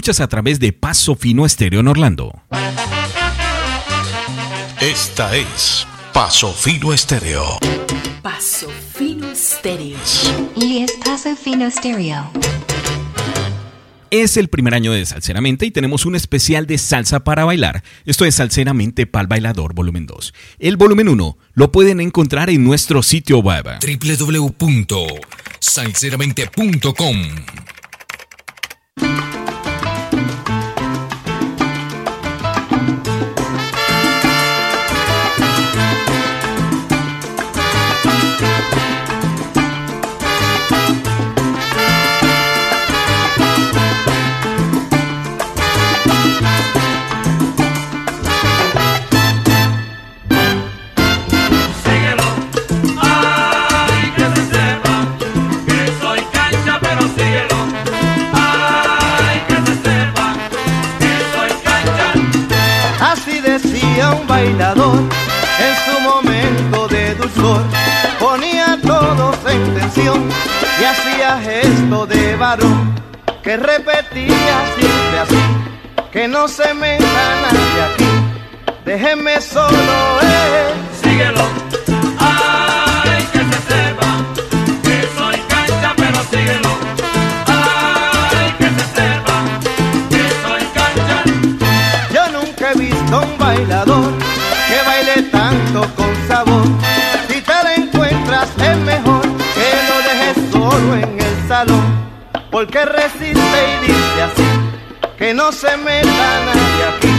Escuchas a través de Paso Fino Estéreo en Orlando. Esta es Paso Fino Estéreo. Paso Fino Stereo. Y es Paso Fino Stereo. Es el primer año de Salseramente y tenemos un especial de salsa para bailar. Esto es Salseramente Pal Bailador Volumen 2. El volumen 1 lo pueden encontrar en nuestro sitio web. www.salseramente.com bailador en su momento de dulzor. Ponía a todos en tensión y hacía gesto de varón que repetía siempre así: que no se meta nadie aquí, déjenme solo, eh. Síguelo, ay, que se sepa que soy cancha, pero síguelo, ay, que se sepa que soy cancha. Yo nunca he visto un bailador Porque resiste y dice así, que no se meta nadie aquí.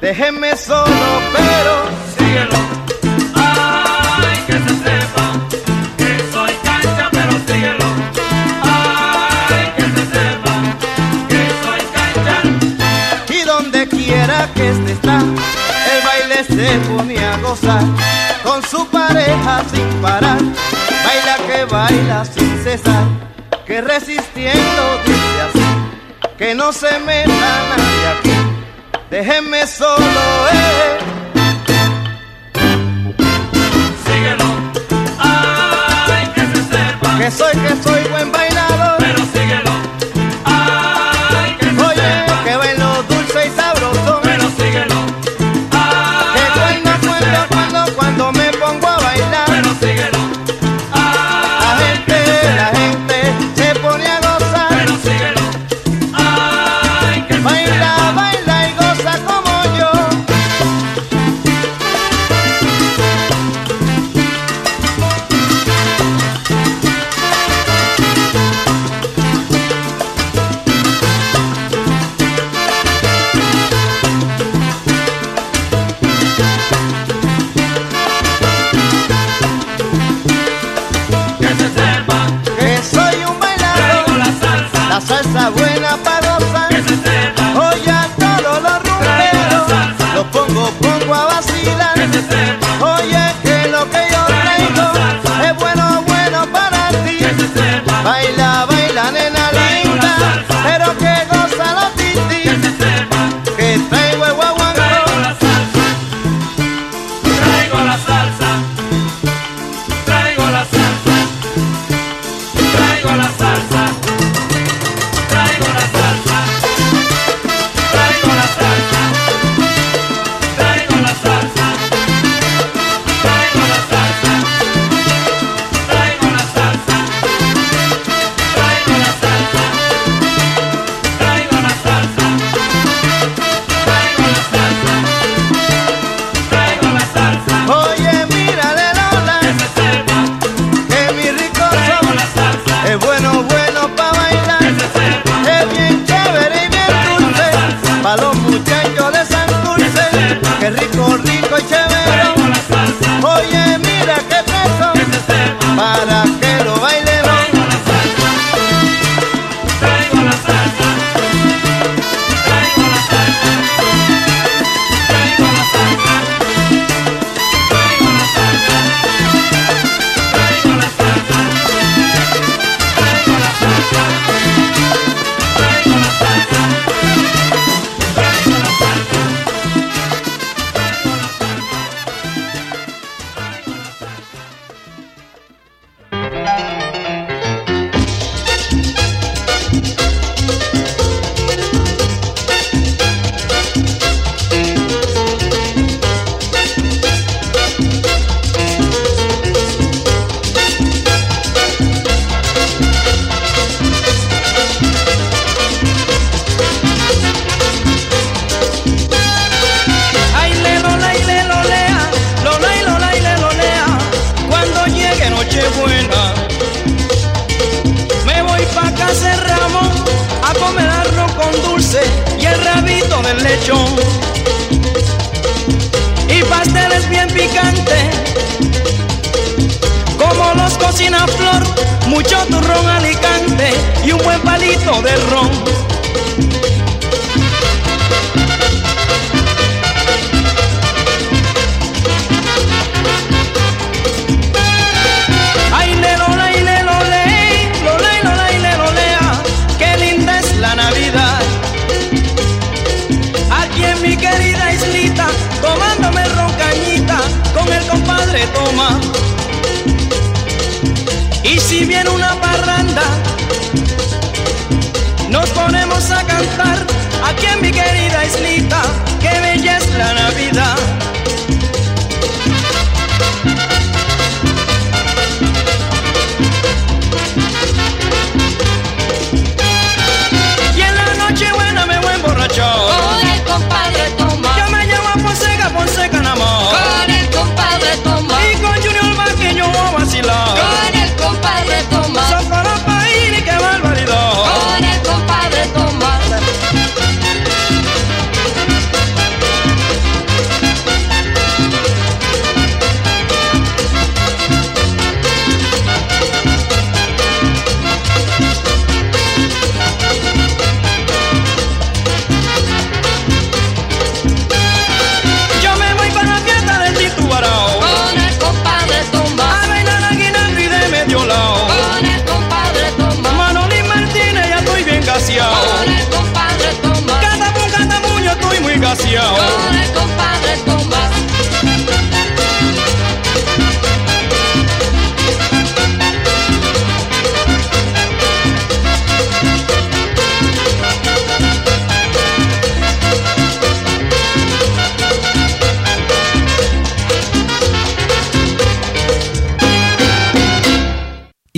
Déjenme solo, pero síguelo. Ay, que se sepa que soy cancha, pero síguelo. Ay, que se sepa que soy cancha. Y donde quiera que este está, el baile se pone a gozar con su pareja sin parar. Baila que baila sin cesar, que resistiendo dice así, que no se meta nadie aquí. Déjenme solo, eh. Síguelo. Ay, que se sepa Que soy, que soy buen Oye,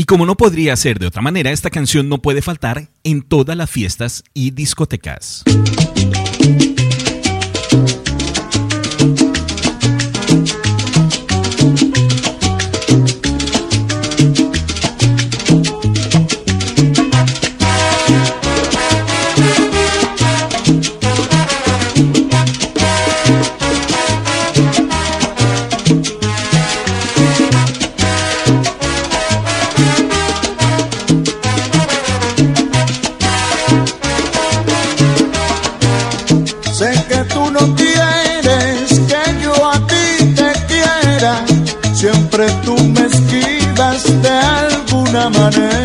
como no podría ser de otra manera, esta canción no puede faltar en todas las fiestas y discotecas. 나는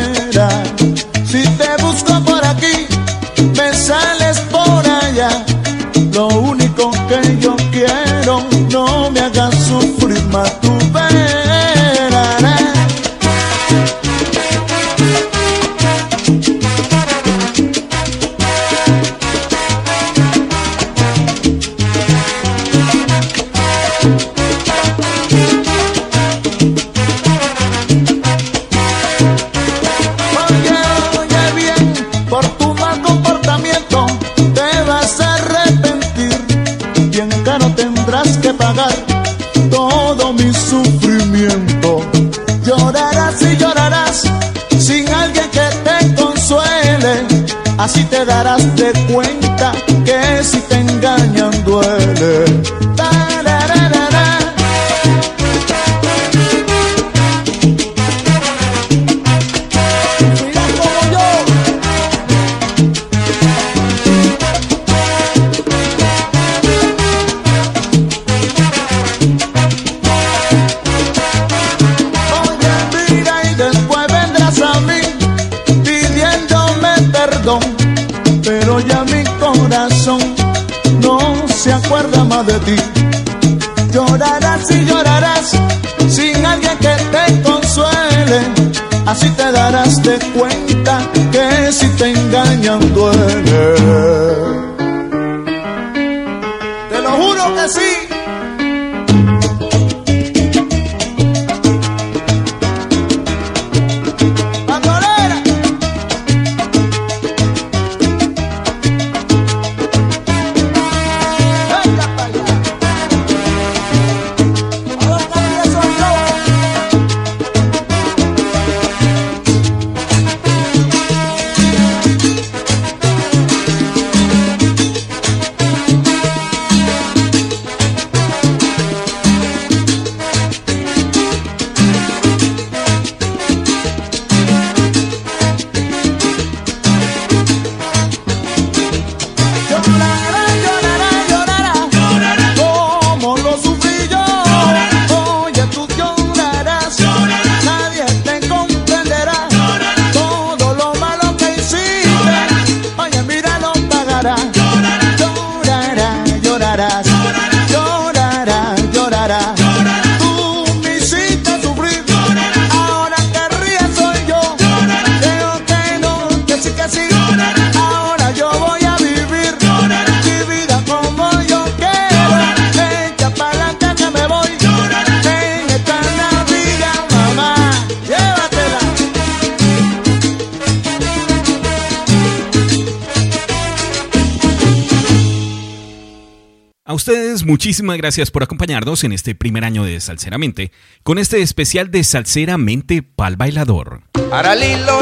A ustedes muchísimas gracias por acompañarnos en este primer año de Salceramente, con este especial de Salceramente pa'l bailador. Aralilo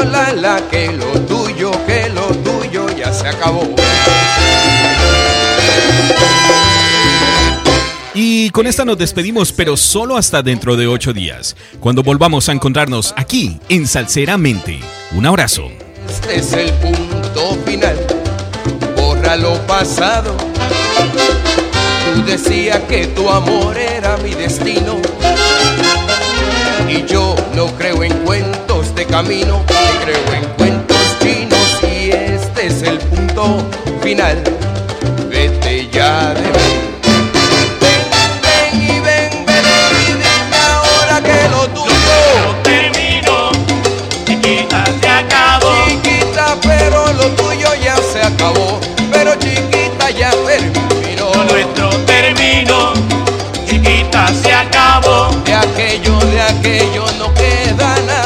que lo tuyo, que lo tuyo ya se acabó. Y con esta nos despedimos, pero solo hasta dentro de ocho días, cuando volvamos a encontrarnos aquí en Salceramente. Un abrazo. Este es el punto final. Borra lo pasado Tú decías que tu amor era mi destino. Y yo no creo en cuentos de camino, creo en cuentos chinos. Y este es el punto final. Vete ya de mí. ven, ven y ven, vene ahora que lo tuyo, lo termino, chiquita se acabó, chiquita, pero lo tuyo ya se acabó. Pero chiquita. aquello, de aquello no queda nada.